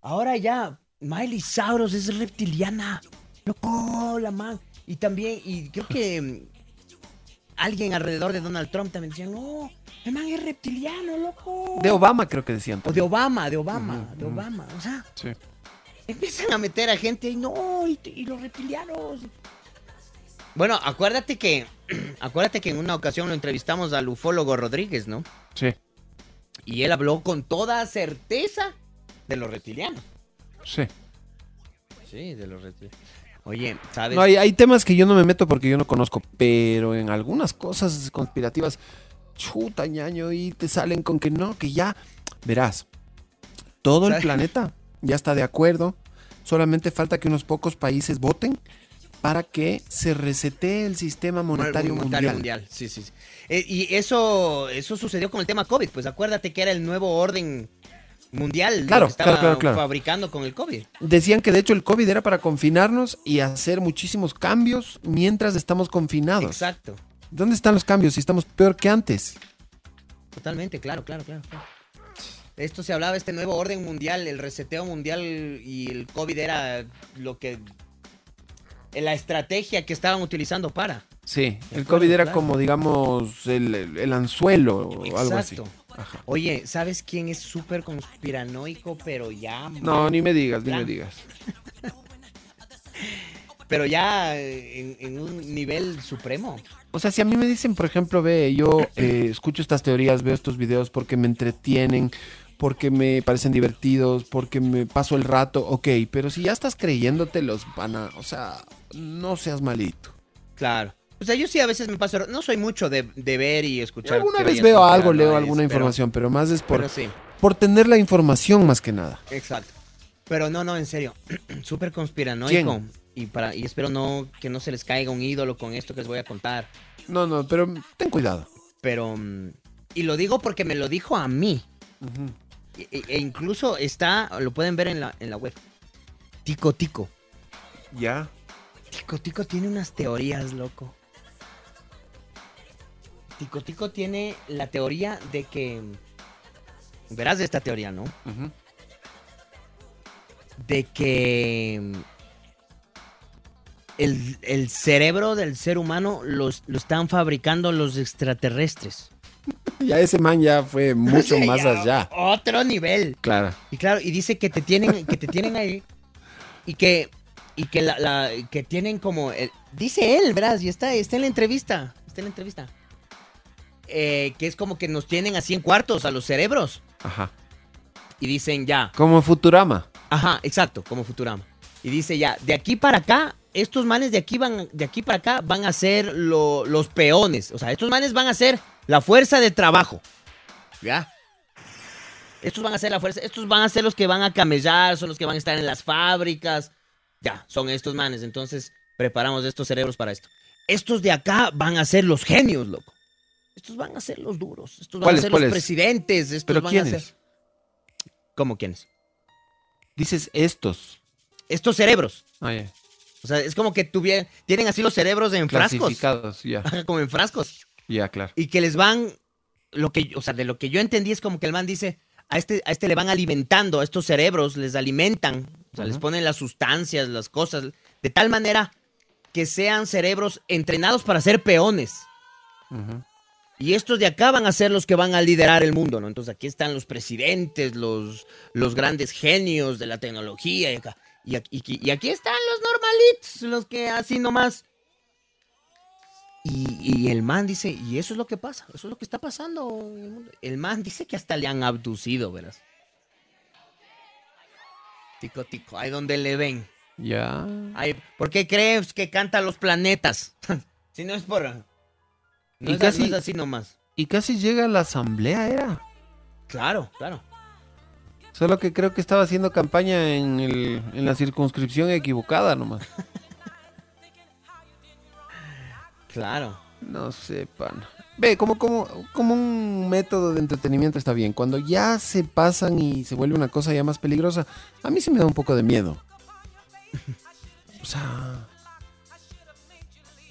ahora ya Miley Cyrus es reptiliana. Loco, la man. Y también, y creo que mm, alguien alrededor de Donald Trump también decía, no, el man es reptiliano, loco. De Obama creo que decían. O de Obama, de Obama, de. Obama. O sea, Sí. empiezan a meter a gente y no, y, y los reptilianos. Bueno, acuérdate que, acuérdate que en una ocasión lo entrevistamos al ufólogo Rodríguez, ¿no? Sí, Y él habló con toda certeza de los reptilianos. sí. Sí, de los reptilianos. Oye, ¿sabes? No, hay, hay temas que yo no me meto porque yo no conozco, pero en algunas cosas conspirativas, chuta ñaño, y te salen con que no, que ya, verás, todo el planeta ya está de acuerdo, solamente falta que unos pocos países voten para que se resetee el sistema monetario, mundial. Sí, sí. sí. Eh, y eso, eso sucedió con el tema COVID. Pues acuérdate que era el nuevo orden mundial Claro, que estaba claro, claro, claro. fabricando con el COVID. Decían que de hecho el COVID era para confinarnos y hacer muchísimos cambios mientras estamos confinados. Exacto. ¿Dónde están los cambios si estamos peor que antes? Totalmente, claro, claro, claro. claro. Esto se hablaba, este nuevo orden mundial, el reseteo mundial y el COVID era lo que... La estrategia que estaban utilizando para. Sí, el COVID era claro. como, digamos, el, el- el anzuelo o algo así. Exacto. Oye, ¿sabes quién es súper conspiranoico, pero ya... No, ni me digas, ni me digas. Pero ya eh, en, en un nivel supremo. O sea, si a mí me dicen, por ejemplo, ve, yo eh, escucho estas teorías, veo estos videos porque me entretienen, porque me parecen divertidos, porque me paso el rato, ok, pero si ya estás creyéndote los van a, o sea, no seas malito. Claro. O sea, yo sí a veces me paso... No soy mucho de, de ver y escuchar. Alguna vez veo algo, leo alguna información, pero más es por, sí. por tener la información más que nada. Exacto. Pero no, no, en serio. Súper conspiranoico. ¿Quién? Y, para, y espero no que no se les caiga un ídolo con esto que les voy a contar. No, no, pero ten cuidado. Pero... mm, Y lo digo porque me lo dijo a mí. E, e- e incluso está, lo pueden ver en la, en la web. Tico Tico. Ya. Tico Tico tiene unas teorías, loco. Tico Tico tiene la teoría de que... Verás de esta teoría, ¿no? De que... El, el cerebro del ser humano los, lo están fabricando los extraterrestres. Ya ese man ya fue mucho más allá. Otro nivel. Claro. Y claro, y dice que te tienen, que te tienen ahí y que y que la, la- que tienen como el- dice él, ¿verdad? Y está, está en la entrevista, está en la entrevista. Eh, que es como que nos tienen así en cuartos a los cerebros Ajá. y dicen ya, Como Futurama. ajá, exacto, como Futurama. Y dice ya, de aquí para acá, estos manes de aquí van, de aquí para acá van a ser lo- los peones. O sea, estos manes van a ser la fuerza de trabajo. ¿Ya? Estos van a ser la fuerza, estos van a ser los que van a camellar, son los que van a estar en las fábricas. Ya, son estos manes. Entonces, preparamos estos cerebros para esto. Estos de acá van a ser los genios, loco. Estos van a ser los duros. Estos van a ¿Cuáles, ser los presidentes. Estos ¿Pero van a ser. ¿Cómo quiénes? Dices estos. Estos cerebros. Ah. O sea, es como que tuvieran, tienen así los cerebros en frascos. Ya. Ajá, como en frascos. Ya, claro. Y que les van, lo que, o sea, de lo que yo entendí es como que el man dice, a este, a este le van alimentando, a estos cerebros les alimentan, o sea, les ponen las sustancias, las cosas, de tal manera que sean cerebros entrenados para ser peones. Y estos de acá van a ser los que van a liderar el mundo, ¿no? Entonces aquí están los presidentes, los, los grandes genios de la tecnología. Y, acá, y, aquí, y aquí están los normalitos, los que así nomás. Y, y el man dice, y eso es lo que pasa, eso es lo que está pasando en el mundo. El man dice que hasta le han abducido, verás. Tico, tico, ahí donde le ven. Ya. Ay, ¿Por qué crees que canta los planetas? si no es por... No, Y es, casi- no es así nomás. Y casi llega a la asamblea, era. Claro, claro. Solo que creo que estaba haciendo campaña en, el- en la circunscripción equivocada nomás. Claro. No sé, pana. Ve, como, como, como un método de entretenimiento está bien. Cuando ya se pasan y se vuelve una cosa ya más peligrosa, a mí sí me da un poco de miedo. O sea,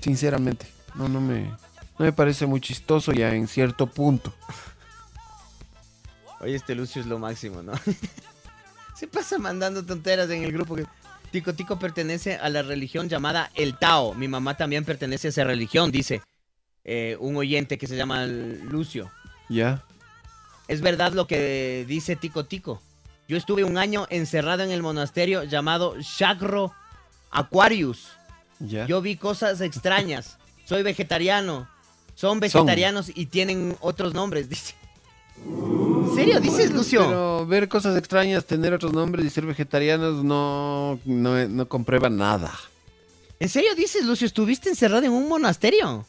sinceramente, no, no me, no me parece muy chistoso ya en cierto punto. Oye, este Lucio es lo máximo, ¿no? Se pasa mandando tonteras en el grupo. que- Tico Tico pertenece a la religión llamada el Tao. Mi mamá también pertenece a esa religión, dice eh, un oyente que se llama Lucio. Ya. Es verdad lo que dice Tico Tico. Yo estuve un año encerrado en el monasterio llamado Chakro Aquarius. Ya. Yo vi cosas extrañas. Soy vegetariano. Son vegetarianos y tienen otros nombres, dice. ¿En serio dices, Lucio? Pero ver cosas extrañas, tener otros nombres y ser vegetarianos no, no, no comprueba nada. ¿En serio dices, Lucio? ¿Estuviste encerrado en un monasterio?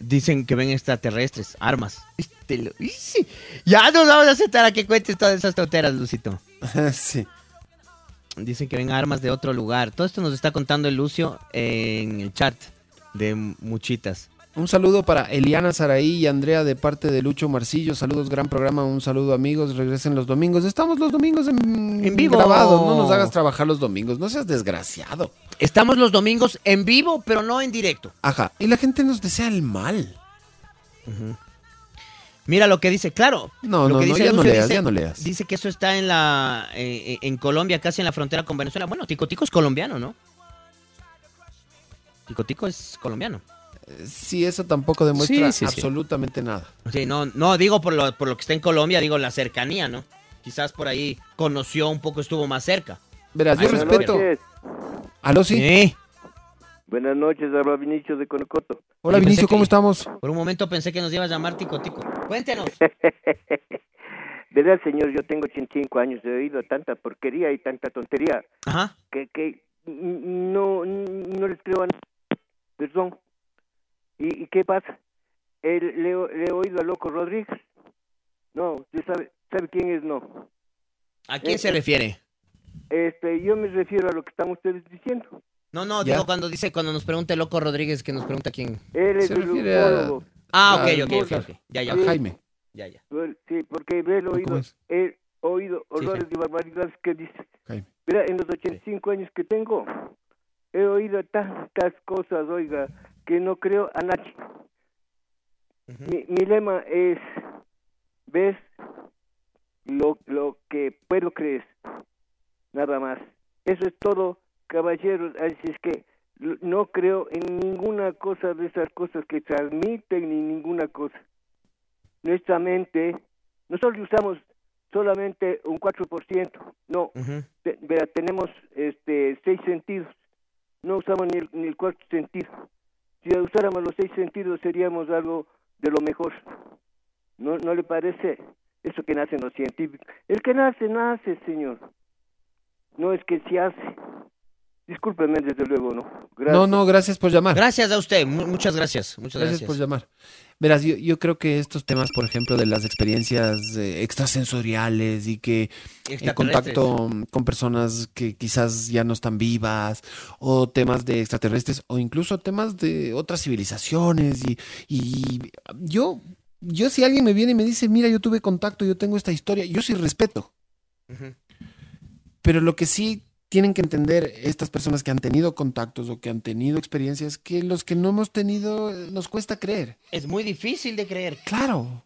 Dicen que ven extraterrestres, armas. Este lo- y sí. Ya nos vamos a aceptar a que cuentes todas esas tonteras, Lucito. sí. Dicen que ven armas de otro lugar. Todo esto nos está contando el Lucio en el chat de Muchitas. Un saludo para Eliana Saraí y Andrea de parte de Lucho Marcillo. Saludos, gran programa. Un saludo, amigos. Regresen los domingos. Estamos los domingos en, En vivo. grabados. No nos hagas trabajar los domingos. No seas desgraciado. Estamos los domingos en vivo, pero no en directo. Ajá. Y la gente nos desea el mal. Mira lo que dice, claro. No, lo no, que no, dice ya no leas, dice- ya no leas. Dice que eso está en la eh, en Colombia, casi en la frontera con Venezuela. Bueno, Tico Tico es colombiano, ¿no? Tico Tico es colombiano. Sí, eso tampoco demuestra Sí, sí, sí. absolutamente nada. Sí, no, no, digo por lo, por lo que está en Colombia, digo la cercanía, ¿no? Quizás por ahí conoció un poco, estuvo más cerca. Verás, yo Buenas respeto. noches. ¿Aló, sí? Buenas noches, habla Vinicio de Conocoto. Hola, Vinicio, ¿cómo que- estamos? Por un momento pensé que nos iba a llamar Tico Tico. Cuéntenos. Verá, señor, yo tengo 85 años, he oído tanta porquería y tanta tontería Ajá. que, que no, no les creo a nadie. Perdón. ¿Y, y qué pasa? El- le, he- le he oído a Loco Rodríguez. No, ¿usted sabe, sabe quién es? No. ¿A quién Eh, se refiere? Este, yo me refiero a lo que están ustedes diciendo. No, no, Ya. digo cuando dice, cuando nos pregunta el loco Rodríguez, que nos pregunta quién. Él es el a-. Ah, ok, ok, ok. Ya, ya. a Jaime. Ya, ya. Well, Sí, porque ve el oído, he oído horrores y barbaridades que dice. Jaime. Mira, en los 85 años que tengo, he oído tantas cosas, oiga, que no creo a nadie. mi, mi lema es, ves lo, lo que puedo creer, nada más. Eso es todo, caballeros, así es que no creo en ninguna cosa de esas cosas que transmiten ni ninguna cosa. Nuestra mente, nosotros usamos solamente un 4%, no, te- tenemos este seis sentidos, no usamos ni el, ni el cuarto sentido. Si usáramos los seis sentidos seríamos algo de lo mejor. ¿No, no le parece? Eso que nacen los científicos. El que nace, nace, señor. No es que se hace. Discúlpeme, desde luego, ¿no? Gracias. No, no, gracias por llamar. Gracias a usted, mu- muchas gracias. Muchas Gracias, gracias. por llamar. Verás, yo, yo creo que estos temas, por ejemplo, de las experiencias eh, extrasensoriales y que el Extraterrestres. contacto con personas que quizás ya no están vivas, o temas de extraterrestres, o incluso temas de otras civilizaciones. Y, y yo, yo si alguien me viene y me dice, mira, yo tuve contacto, yo tengo esta historia, yo sí respeto. Pero lo que sí tienen que entender estas personas que han tenido contactos o que han tenido experiencias, que los que no hemos tenido eh, nos cuesta creer. Es muy difícil de creer. Claro.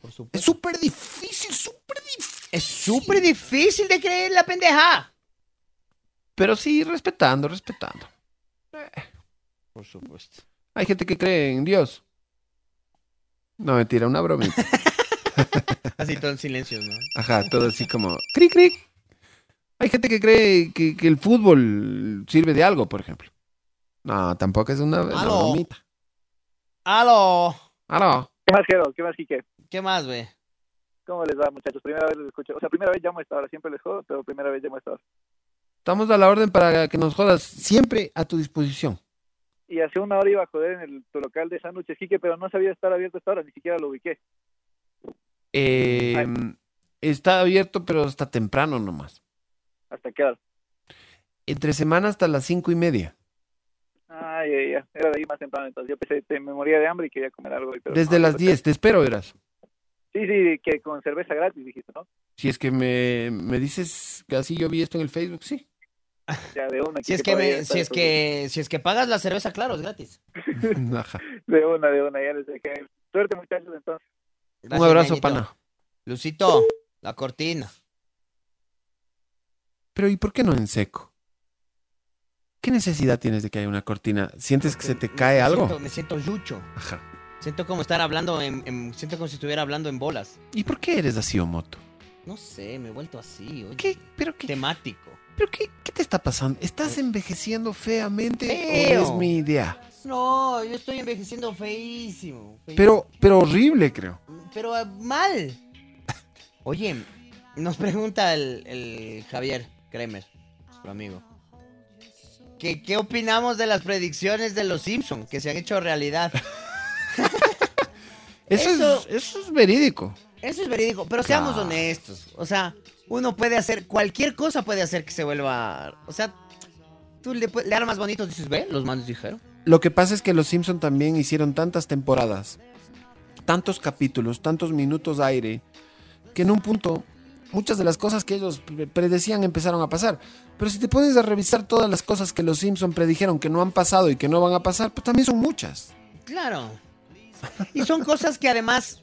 Por supuesto. Es súper difícil, súper difícil. Es súper difícil de creer la pendeja. Pero sí, respetando, respetando. Por supuesto. Hay gente que cree en Dios. No, mentira, una bromita. Así todo en silencio, ¿no? Ajá, todo así como cric, cric. Hay gente que cree que, que el fútbol sirve de algo, por ejemplo. No, tampoco es una, una Aló. bromita. ¡Aló! Aló. ¿Qué más, Jero? ¿Qué más, Quique? ¿Qué más, ve? ¿Cómo les va, muchachos? Primera vez les escucho. O sea, primera vez llamo a esta hora. Siempre les jodo, pero primera vez llamo a esta hora. Estamos a la orden para que nos jodas siempre a tu disposición. Y hace una hora iba a joder en el, tu local de sándwiches, Quique, pero no sabía estar abierto a esta hora. Ni siquiera lo ubiqué. Eh, está abierto, pero hasta temprano nomás. ¿Hasta qué hora? Entre semana hasta las cinco y media. Ay, ay, ay. Era de ahí más temprano. Entonces yo pensé, te, me moría de hambre y quería comer algo. Pero Desde no, las 10, te espero, verás. Sí, sí, que con cerveza gratis, dijiste, ¿no? Si es que me, me dices que así yo vi esto en el Facebook, sí. Ya, de una. Si es que me- si es que si es que pagas la cerveza, claro, es gratis. Ajá. De una, de una. Ya les dejé. Suerte, muchachos, entonces. Gracias, Un abrazo, Ñañito. pana. Lucito, la cortina. Pero ¿y por qué no en seco? ¿Qué necesidad tienes de que haya una cortina? ¿Sientes que se te cae Me algo? siento- me siento yucho. Ajá. Siento como estar hablando en, en- siento como si estuviera hablando en bolas. ¿Y por qué eres así, Omoto? No sé, me he vuelto así. Oye. ¿Qué? ¿Pero qué? Temático. ¿Pero qué, qué te está pasando? ¿Estás envejeciendo feamente Feo. o es mi idea? No, yo estoy envejeciendo feísimo. feísimo. Pero, pero horrible, creo. Pero eh, mal. Oye, nos pregunta el, el Javier Kremer, nuestro amigo. ¿Qué, ¿Qué opinamos de las predicciones de los Simpson que se han hecho realidad? Eso, Eso- Es, eso es verídico. Eso es verídico, pero seamos Claro. honestos. O sea, uno puede hacer, cualquier cosa puede hacer que se vuelva... O sea, tú le, le armas bonitos dices, ve, los manos dijeron. Lo que pasa es que los Simpson también hicieron tantas temporadas, tantos capítulos, tantos minutos aire, que en un punto muchas de las cosas que ellos pre- predecían empezaron a pasar. Pero si te pones a revisar todas las cosas que los Simpson predijeron que no han pasado y que no van a pasar, pues también son muchas. Claro. Y son cosas que además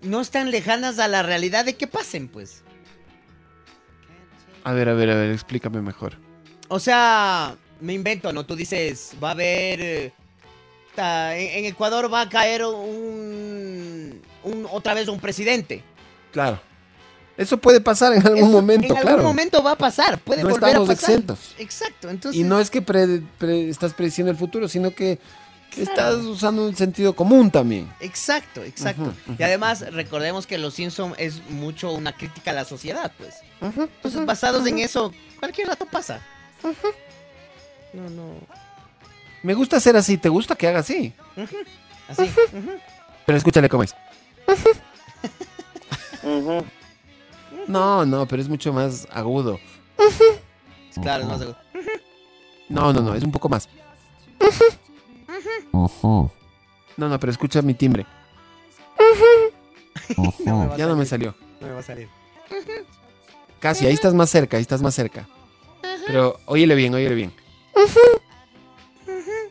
no están lejanas a la realidad de que pasen, pues. A ver, a ver, a ver, explícame mejor. O sea, me invento, ¿no? Tú dices, va a haber eh, ta, en, en Ecuador va a caer un, un- otra vez un presidente. Claro. Eso puede pasar en algún momento, en algún claro. momento va a pasar, puede No volver a estamos pasar. exentos. Exacto, entonces Y no es que pre- pre- estás prediciendo el futuro, sino que estás usando un sentido común también. Exacto, exacto. Y además, recordemos que Los Simpson es mucho una crítica a la sociedad, pues. Entonces, basados en eso, cualquier rato pasa. No, no. Me gusta ser así, ¿te gusta que haga así? Así. Pero escúchale cómo es. No, no, pero es mucho más agudo. Claro, es más de- No, no, no, es un poco más. No, no, pero escucha mi timbre. No ya no me salió. No me va a salir. Casi, ahí estás más cerca, ahí estás más cerca. Pero óyele bien, óyele bien.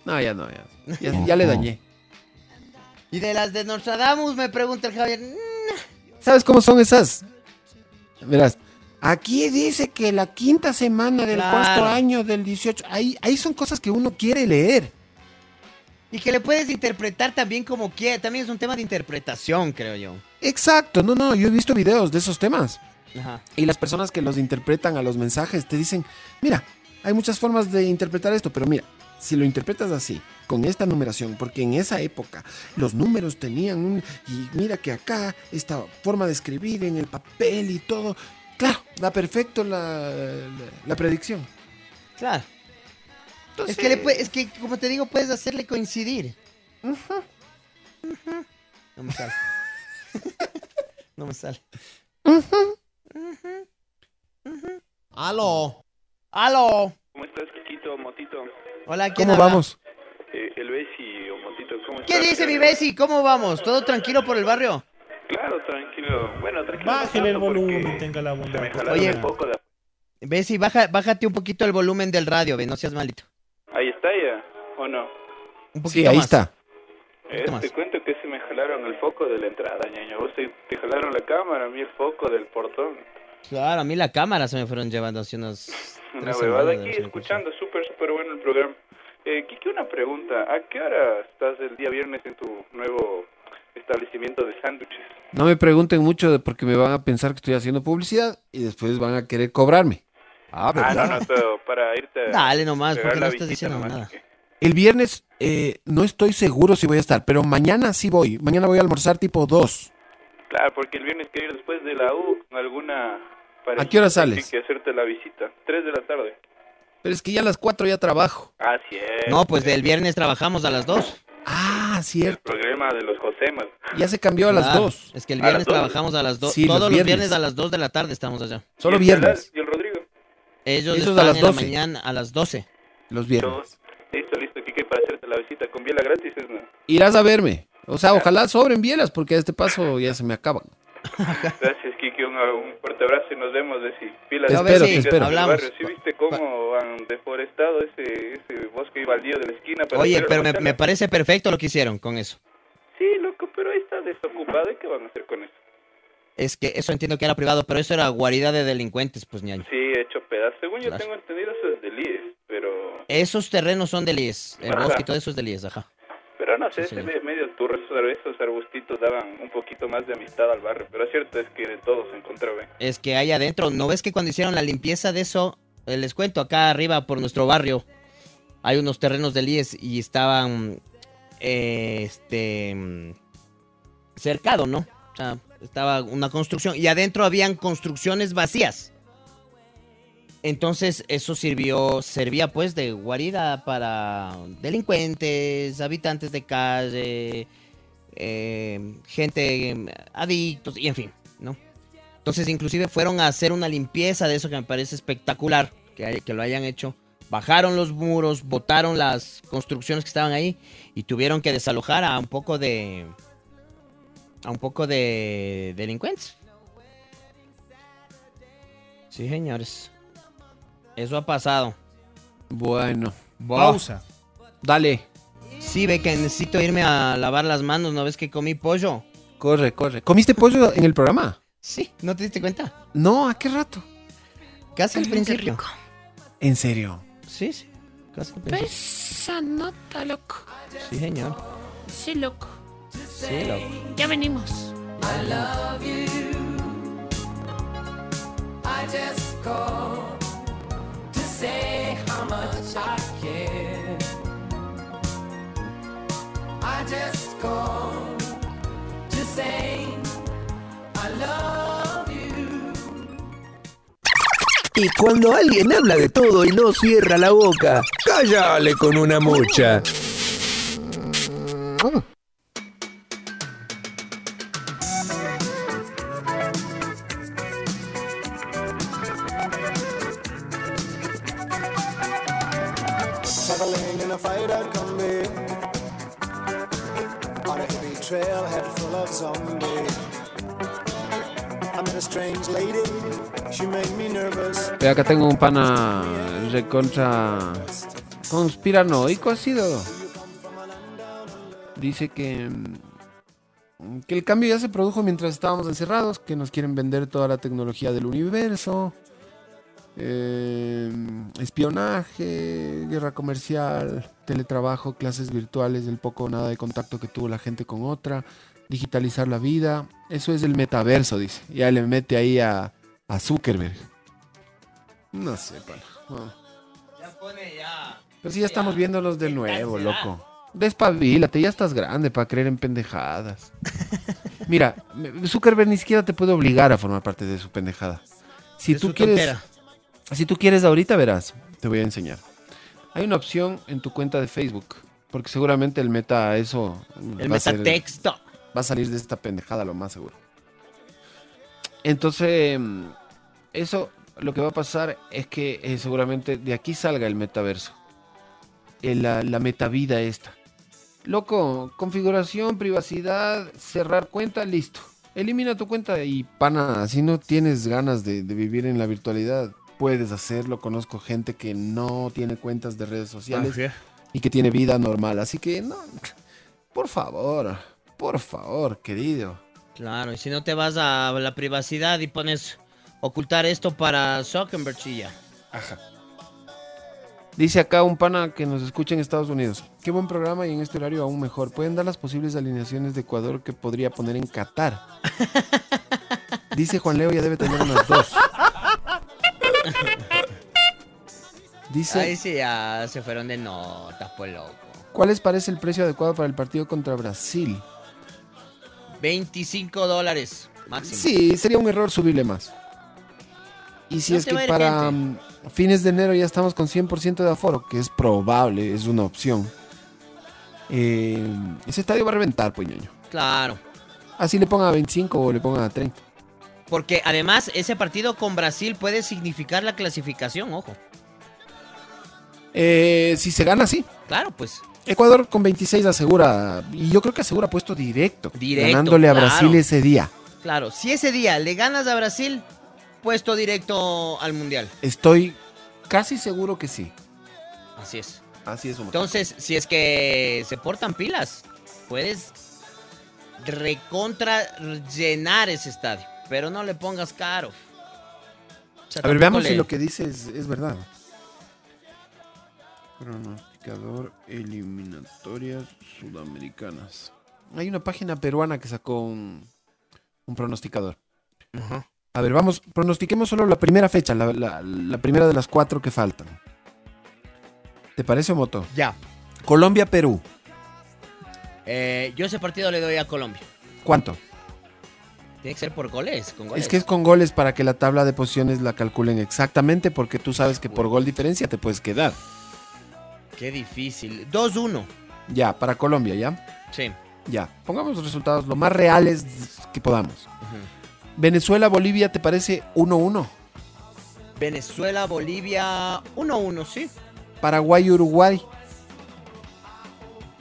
No, ya no, ya. Ya, ya le dañé. Y de las de Nostradamus, me pregunta el Javier. "Mm, ¿Sabes cómo son esas? Verás, aquí dice que la quinta semana del Claro. cuarto año del 18. Ahí, ahí son cosas que uno quiere leer. Y que le puedes interpretar también como quieras. También es un tema de interpretación, creo yo. Exacto, no, no, yo he visto videos de esos temas. Ajá. Y las personas que los interpretan a los mensajes te dicen, mira, hay muchas formas de interpretar esto, pero mira, si lo interpretas así, con esta numeración, porque en esa época los números tenían un... Y mira que acá, esta forma de escribir en el papel y todo, claro, da perfecto la, la, la predicción. Claro. es, que le pue- es que, como te digo, puedes hacerle coincidir. No me sale. no me sale. Aló. Aló. ¿Cómo estás, Kikito, Motito? Hola, ¿quién ¿Cómo habla? vamos? Eh, el Bessi o Motito, ¿cómo ¿Qué estás? dice mi Bessi? ¿Cómo vamos? ¿Todo tranquilo por el barrio? Claro, tranquilo. Bueno, tranquilo. Bájale el volumen, tenga la bondad. Oye. un poco de... Bessi, baja, bájate un poquito el volumen del radio, ve, no seas malito. Ahí está ya, ¿o no? Un poquito Sí, ahí más. está. Eh, te cuento que se me jalaron el foco de la entrada, ñaño. Vos te, te jalaron la cámara, a mí el foco del portón. Claro, a mí la cámara se me fueron llevando hace unos... Una huevada aquí, escuchando, súper, súper bueno el programa. Eh, Kiki, una pregunta. ¿A qué hora estás el día viernes en tu nuevo establecimiento de sándwiches? No me pregunten mucho de- porque me van a pensar que estoy haciendo publicidad y después van a querer cobrarme. Ah, Ah, no, no, todo para irte a Dale nomás, porque no estás diciendo nomás. nada. El viernes eh, no estoy seguro si voy a estar, pero mañana sí voy. Mañana voy a almorzar tipo 2. Claro, porque el viernes quiero ir después de la U, alguna... ¿A qué hora sales? que hacerte la visita. Tres de la tarde. Pero es que ya a las 4 ya trabajo. Así es. No, pues del viernes trabajamos a las 2. Ah, cierto. El programa de los Josemas. Ya se cambió a las Claro, 2. Es que el viernes trabajamos a las 2. Sí, Todos los viernes. viernes a las 2 de la tarde estamos allá. Solo ¿Y el viernes. ¿Y el Rodrigo? Ellos están a las en la 12. mañana a las 12. Los viernes. Listo, listo, Kike, para hacerte la visita con biela gratis, ¿es no? Irás a verme. O sea, ojalá sobren bielas porque a este paso ya se me acaban. Gracias, Kike, un, un fuerte abrazo y nos vemos de si pilas Te de espero, te espero. Hablamos. ¿Sí viste cómo han deforestado ese, ese bosque y baldío de la esquina? para Oye, pero me, me parece perfecto lo que hicieron con eso. Sí, loco, pero ahí está desocupado. ¿Y qué van a hacer con eso? Es que eso entiendo que era privado, pero eso era guarida de delincuentes, pues ñaño. Sí, hecho pedazos. Según yo Claro. tengo entendido, eso es del IES, pero... Esos terrenos son del IES. El Ajá. bosque y todo eso es del IES, ajá. No sé, Sí, se ve medio turro. Esos, arbustitos daban un poquito más de amistad al barrio. Pero cierto es que de todo se encontraba. ¿eh? Es que ahí adentro, ¿no ves que cuando hicieron la limpieza de eso, eh, les cuento, acá arriba por nuestro barrio, hay unos terrenos del IES y estaban, eh, este, cercado, ¿no? O sea, estaba una construcción y adentro habían construcciones vacías. Entonces eso sirvió, servía pues de guarida para delincuentes, habitantes de calle, eh, gente eh, adictos y en fin, ¿no? Entonces inclusive fueron a hacer una limpieza de eso que me parece espectacular, que, que lo hayan hecho. Bajaron los muros, botaron las construcciones que estaban ahí y tuvieron que desalojar a un poco de... a un poco de delincuentes. Sí, señores. Eso ha pasado. Bueno. Pausa. Dale. Sí, ve que necesito irme a lavar las manos, ¿no ves que comí pollo? Corre, corre. ¿Comiste pollo en el programa? Sí, ¿no te diste cuenta? No, ¿a qué rato? Casi al principio. ¿En serio? Sí, sí. Casa de pensión. Pesa nota, loco. Sí, señor. Sí, loco. Sí, loco. Ya venimos. I love you. I just called to say how much I care. I just called to say I love you. Y cuando alguien habla de todo y no cierra la boca, cállale con una mucha. Acá tengo un pana recontra conspiranoico ha sido. Dice que, mm, que el cambio ya se produjo mientras estábamos encerrados, que nos quieren vender toda la tecnología del universo, eh, espionaje, guerra comercial, teletrabajo, clases virtuales, el poco o nada de contacto que tuvo la gente con otra, digitalizar la vida. Eso es el metaverso, dice. Ya le mete ahí a, a Zuckerberg. No sé, pana. no. Ya pone ya. Pero si ya estamos viéndolos de nuevo, loco. Despabilate, ya estás grande para creer en pendejadas. Mira, Zuckerberg ni siquiera te puede obligar a formar parte de su pendejada. Si De tú quieres, tontera. si tú quieres ahorita verás, te voy a enseñar. Hay una opción en tu cuenta de Facebook, porque seguramente el meta eso El metatexto. va a salir de esta pendejada lo más seguro. Entonces, mm, eso lo que va a pasar es que eh, seguramente de aquí salga el metaverso. El- la, la metavida esta. Loco, configuración, privacidad, cerrar cuenta, listo. Elimina tu cuenta y pana, si no tienes ganas de, de vivir en la virtualidad, puedes hacerlo. Conozco gente que no tiene cuentas de redes sociales Ah, sí. y que tiene vida normal. Así que no, por favor, por favor, querido. Claro, y si no te vas a la privacidad y pones ocultar esto para Zuckerberg y ya. Ajá. Dice acá un pana que nos escucha en Estados Unidos. Qué buen programa y en este horario aún mejor. Pueden dar las posibles alineaciones de Ecuador que podría poner en Qatar. Dice Juan Leo ya debe tener unas dos. Dice, Ahí sí ya se fueron de notas, pues loco. ¿cuál les parece el precio adecuado para el partido contra Brasil? 25 dólares máximo. Sí, sería un error subirle más. Y si No es que para gente. mm, fines de enero ya estamos con 100% de aforo, que es probable, es una opción. eh, ese estadio va a reventar, pues, ñoño. Claro. Así le pongan a 25 o le pongan a 30. Porque además ese partido con Brasil puede significar la clasificación, ojo. Eh, si se gana, sí. Claro, pues. Ecuador con 26 asegura, y yo creo que asegura puesto directo, Directo, ganándole a claro. Brasil ese día. Claro, si ese día le ganas a Brasil, puesto directo al Mundial. Estoy casi seguro que sí. Así es. Así es, Omar. Entonces, si es que se portan pilas, puedes recontra llenar ese estadio. Pero no le pongas caro. O sea, A ver, veamos le- si lo que dice es, es verdad. Pronosticador eliminatorias sudamericanas. Hay una página peruana que sacó un, un pronosticador. A ver, vamos, pronostiquemos solo la primera fecha, la, la- la primera de las cuatro que faltan. ¿Te parece, Moto? Ya. Colombia-Perú. Eh, yo ese partido le doy a Colombia. ¿Cuánto? Tiene que ser por goles. Con goles. Es que es con goles para que la tabla de posiciones la calculen exactamente, porque tú sabes que por gol diferencia te puedes quedar. Qué difícil. 2-1. Ya, para Colombia, ¿ya? Sí. Ya, pongamos los resultados lo más reales que podamos. Venezuela, Bolivia, ¿te parece 1-1? Venezuela, Bolivia, 1-1, sí. Paraguay, Uruguay.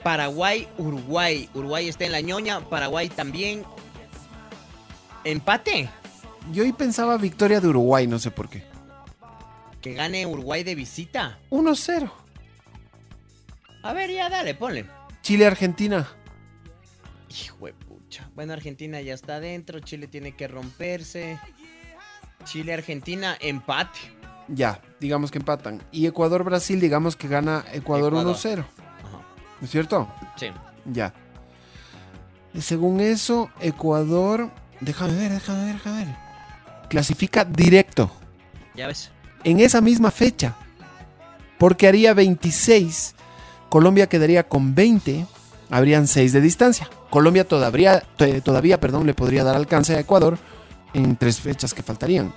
Paraguay, Uruguay. Uruguay está en la ñoña. Paraguay también. Empate. Yo hoy pensaba victoria de Uruguay, no sé por qué. Que gane Uruguay de visita. 1-0. A ver, ya dale, ponle. Chile, Argentina. Hijo de Bueno, Argentina ya está adentro. Chile tiene que romperse. Chile, Argentina, empate. Ya, digamos que empatan. Y Ecuador-Brasil, digamos que gana Ecuador, Ecuador. 1-0. ¿No es cierto? Sí. Ya. Y según eso, Ecuador. Déjame ver, déjame ver, déjame ver. Clasifica directo. Ya ves. En esa misma fecha. Porque haría 26. Colombia quedaría con 20. Habrían 6 de distancia. Colombia todavía, todavía perdón, le podría dar alcance a Ecuador en tres fechas que faltarían.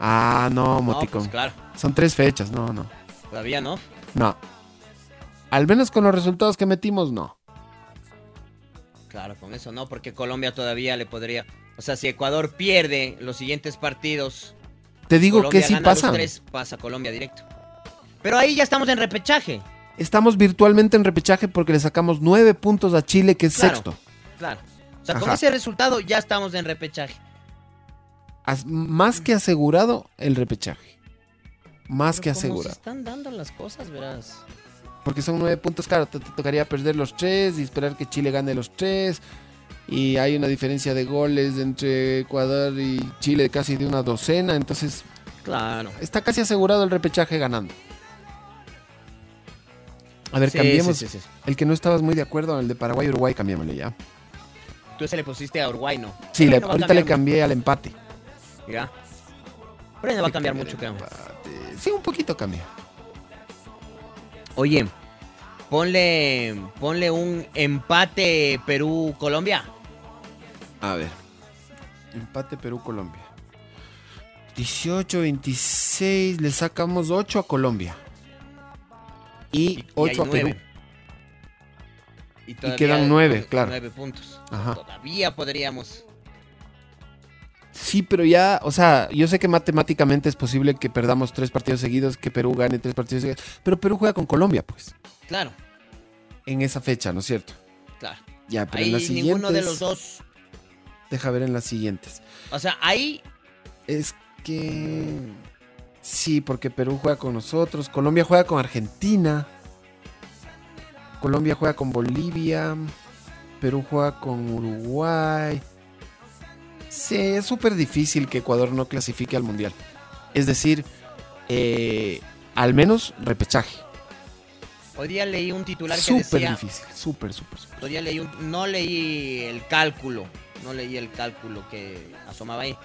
Ah, no, Moticón. pues claro. Son tres fechas, no, no. Todavía no. No. Al menos con los resultados que metimos, no. Claro, con eso no, porque Colombia todavía le podría. O sea, si Ecuador pierde los siguientes partidos. Te digo Colombia que sí los pasa. tres, pasa Colombia directo. Pero ahí ya estamos en repechaje. Estamos virtualmente en repechaje porque le sacamos nueve puntos a Chile, que es Claro. sexto. Claro. O sea, con ese resultado ya estamos en repechaje. As- más que asegurado el repechaje. Más que Como se asegurado. están dando las cosas, verás. Porque son nueve puntos, claro, te, te tocaría perder los tres y esperar que Chile gane los tres. Y hay una diferencia de goles entre Ecuador y Chile casi de una docena. Entonces, Claro. está casi asegurado el repechaje ganando. A ver, Sí, cambiemos. sí, sí, sí. El que no estabas muy de acuerdo, el de Paraguay-Uruguay, cambiémosle ya. Tú ese le pusiste a Uruguay, ¿no? Sí, le- no ahorita le cambié al empate. Ya. Pero no va a cambiar mucho, creo. Sí, un poquito cambia. Oye, ponle, ponle un empate Perú-Colombia. A ver. Empate Perú-Colombia. 18-26, le sacamos 8 a Colombia. Y 8 a Perú. Y, Y quedan nueve, claro. Nueve puntos. Ajá. Todavía podríamos. Sí, pero ya, o sea, yo sé que matemáticamente es posible que perdamos tres partidos seguidos, que Perú gane tres partidos seguidos, pero Perú juega con Colombia, pues, Claro, en esa fecha, ¿no es cierto? claro. Ya, pero Ahí en las siguientes... ninguno de los dos. Deja ver en las siguientes. O sea, ahí Es que... Sí, porque Perú juega con nosotros, Colombia juega con Argentina, Colombia juega con Bolivia, Perú juega con Uruguay. Sí, es súper difícil que Ecuador no clasifique al Mundial. Es decir, eh, al menos repechaje. hoy día leí un titular que Súper decía. difícil, súper, súper, súper. Hoy día leí un- no leí el cálculo. No leí el cálculo que asomaba ahí.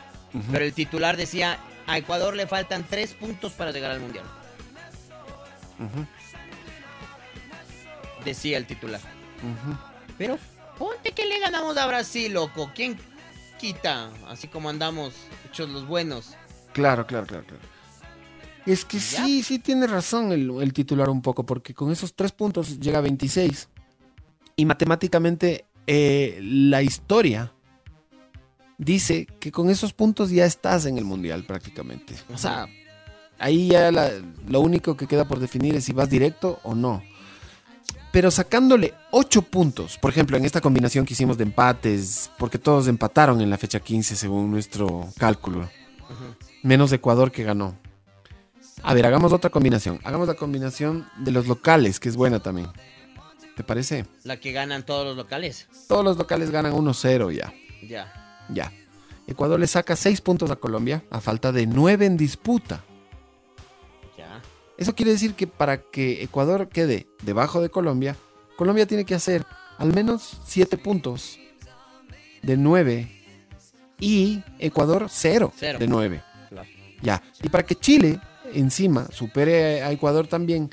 Pero el titular decía: a Ecuador le faltan tres puntos para llegar al mundial. Decía el titular. Pero ponte que le ganamos a Brasil, loco. ¿Quién quita? Así como andamos, hechos los buenos. Claro, claro, claro, claro. Es que sí, sí tiene razón el, el titular un poco, porque con esos tres puntos llega a 26. Y matemáticamente eh, la historia dice que con esos puntos ya estás en el mundial prácticamente. O sea, ahí ya la- lo único que queda por definir es si vas directo o no. Pero sacándole 8 puntos, por ejemplo, en esta combinación que hicimos de empates, porque todos empataron en la fecha 15 según nuestro cálculo, menos Ecuador que ganó. A ver, hagamos otra combinación. Hagamos la combinación de los locales, que es buena también. ¿Te parece? La que ganan todos los locales. Todos los locales ganan 1-0 ya. Ya. Ya. Ecuador le saca 6 puntos a Colombia a falta de 9 en disputa. Ya. Eso quiere decir que para que Ecuador quede debajo de Colombia, Colombia tiene que hacer al menos 7 puntos de 9 y Ecuador 0 Cero. de 9. Claro. Ya. Y para que Chile encima supere a Ecuador también,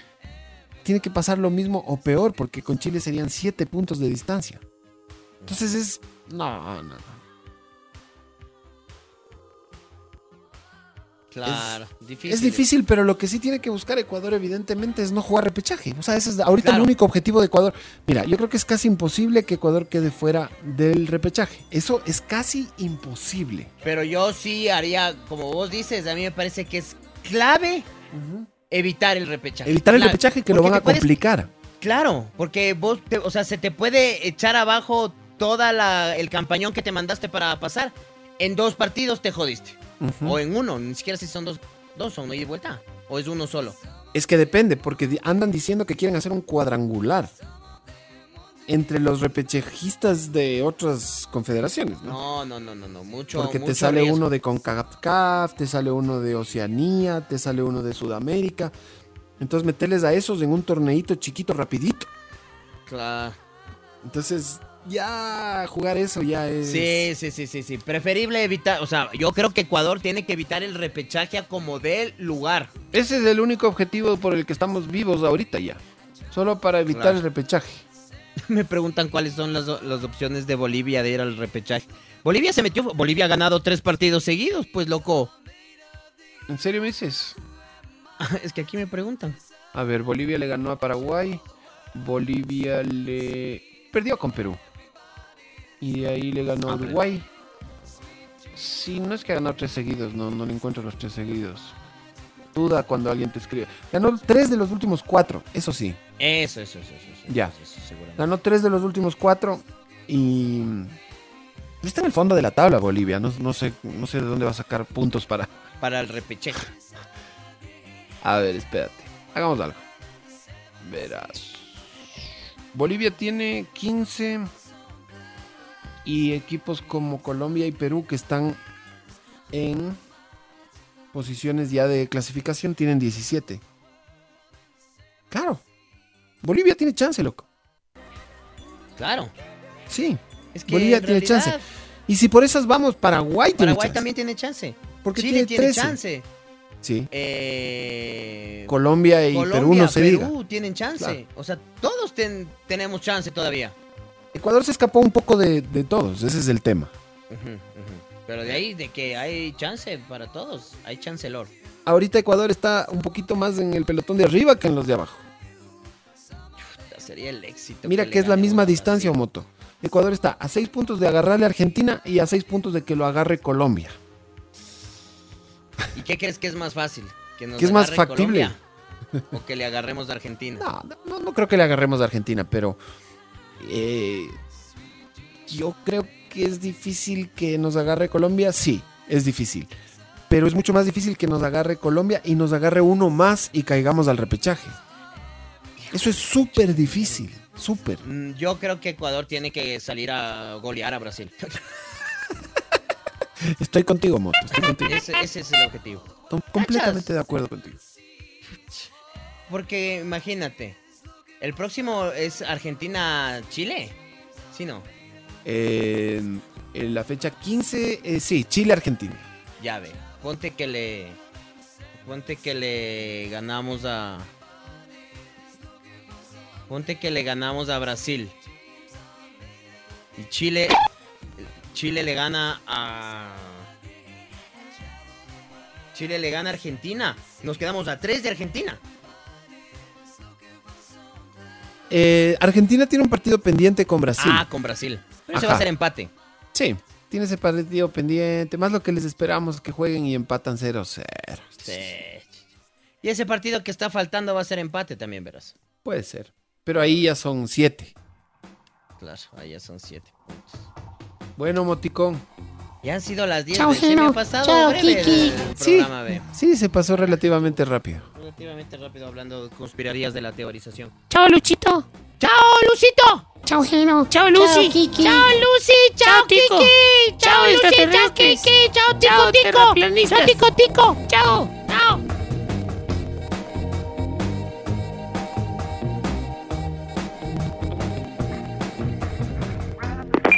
tiene que pasar lo mismo o peor, porque con Chile serían 7 puntos de distancia. Entonces es... No, no, no. Claro. difícil. Es difícil, pero lo que sí tiene que buscar Ecuador, evidentemente, es no jugar repechaje. O sea, ese es ahorita Claro. el único objetivo de Ecuador. Mira, yo creo que es casi imposible que Ecuador quede fuera del repechaje. Eso es casi imposible. Pero yo sí haría, como vos dices, a mí me parece que es clave evitar el repechaje. Evitar el repechaje que lo van a puedes- complicar. Claro, porque vos, te- o sea, se te puede echar abajo toda la el campañón que te mandaste para pasar. En dos partidos te jodiste. O en uno, ni siquiera si son dos, dos son no y vuelta. O es uno solo. Es que depende, porque andan diciendo que quieren hacer un cuadrangular. entre los repechejistas de otras confederaciones, No, ¿no? no, no, no, no. Mucho. Porque te sale riesgo. uno de CONCACAF, te sale uno de Oceanía, te sale uno de Sudamérica. Entonces meterles a esos en un torneito chiquito, rapidito. Claro. Entonces, ya jugar eso ya es... Sí, sí, sí, sí, sí. Preferible evitar, o sea, yo creo que Ecuador tiene que evitar el repechaje a como del lugar. Ese es el único objetivo por el que estamos vivos ahorita ya. Solo para evitar Claro. el repechaje. Me preguntan cuáles son las, las opciones de Bolivia de ir al repechaje. Bolivia se metió, Bolivia ha ganado tres partidos seguidos, pues loco. ¿En serio me dices? es que aquí me preguntan. A ver, Bolivia le ganó a Paraguay. Bolivia le perdió con Perú. Y de ahí le ganó a Uruguay. Sí, no es que ha ganado tres seguidos, no, no le encuentro los tres seguidos. Duda cuando alguien te escribe. Ganó tres de los últimos cuatro, eso sí. Eso, eso, eso, eso. eso, Ya. eso, seguramente. Ganó tres de los últimos cuatro y está en el fondo de la tabla Bolivia. No, no sé, no sé de dónde va a sacar puntos para. Para el repechaje. A ver, espérate. Hagamos algo. Verás. Bolivia tiene 15 y equipos como Colombia y Perú que están en posiciones ya de clasificación tienen 17. Claro. Bolivia tiene chance, loco. Claro. Sí. Es que Bolivia en tiene realidad, chance. Y si por esas vamos, Paraguay tiene Paraguay chance. también tiene chance. Porque Chile tiene tiene 13. chance. Sí. Eh, Colombia y Colombia, Perú no se Perú diga. tienen chance. Claro. O sea, todos ten- tenemos chance todavía. Ecuador se escapó un poco de, de todos, ese es el tema. Pero de ahí, de que hay chance para todos, hay chancelor. Ahorita Ecuador está un poquito más en el pelotón de arriba que en los de abajo. Sería el éxito. Mira que es la misma distancia, Moto. Ecuador está a seis puntos de agarrarle a Argentina y a seis puntos de que lo agarre Colombia. ¿Y qué crees que es más fácil? ¿Que nos ¿Qué es más factible? Colombia ¿O que le agarremos a Argentina? No, no creo que le agarremos a Argentina, pero eh, yo creo que es difícil que nos agarre Colombia. Sí, es difícil. Pero es mucho más difícil que nos agarre Colombia y nos agarre uno más y caigamos al repechaje. Eso es súper difícil, súper. Mm, Yo creo que Ecuador tiene que salir a golear a Brasil. Estoy contigo, Moto, estoy contigo. ese, ese es el objetivo. Estoy completamente de acuerdo contigo. Porque imagínate, el próximo es Argentina-Chile. ¿Sí no? Eh, en la fecha 15, eh, sí, Chile-Argentina. Ya ve. Ponte que le. Ponte que le ganamos a. Ponte que le ganamos a Brasil. Y Chile. Chile le gana a. Chile le gana a Argentina. Nos quedamos a 3 de Argentina. Eh, Argentina tiene un partido pendiente con Brasil. Ah, con Brasil. Pero ese va a ser empate. Sí, tiene ese partido pendiente. Más lo que les esperamos que jueguen y empatan 0-0. Sí. Y ese partido que está faltando va a ser empate también, verás. Puede ser. Pero ahí ya son 7. Claro, ahí ya son 7 puntos. Bueno, Moticón. Ya han sido las 10. Chao, Gino. ha pasado Chao, Kiki. Sí, sí, se pasó relativamente rápido. Relativamente rápido hablando de conspirarías de la teorización. Chao, Luchito. Chao, Lucito. Chao, Gino. Chao, Lucy. Chao, Kiki. Chao, Lucy. Chao. Kiki. Chao, Chao, Lucy. Chao. Kiki. Chao, Tico, Chao, Tico. Chao, Tico, Tico. Chao. Chao.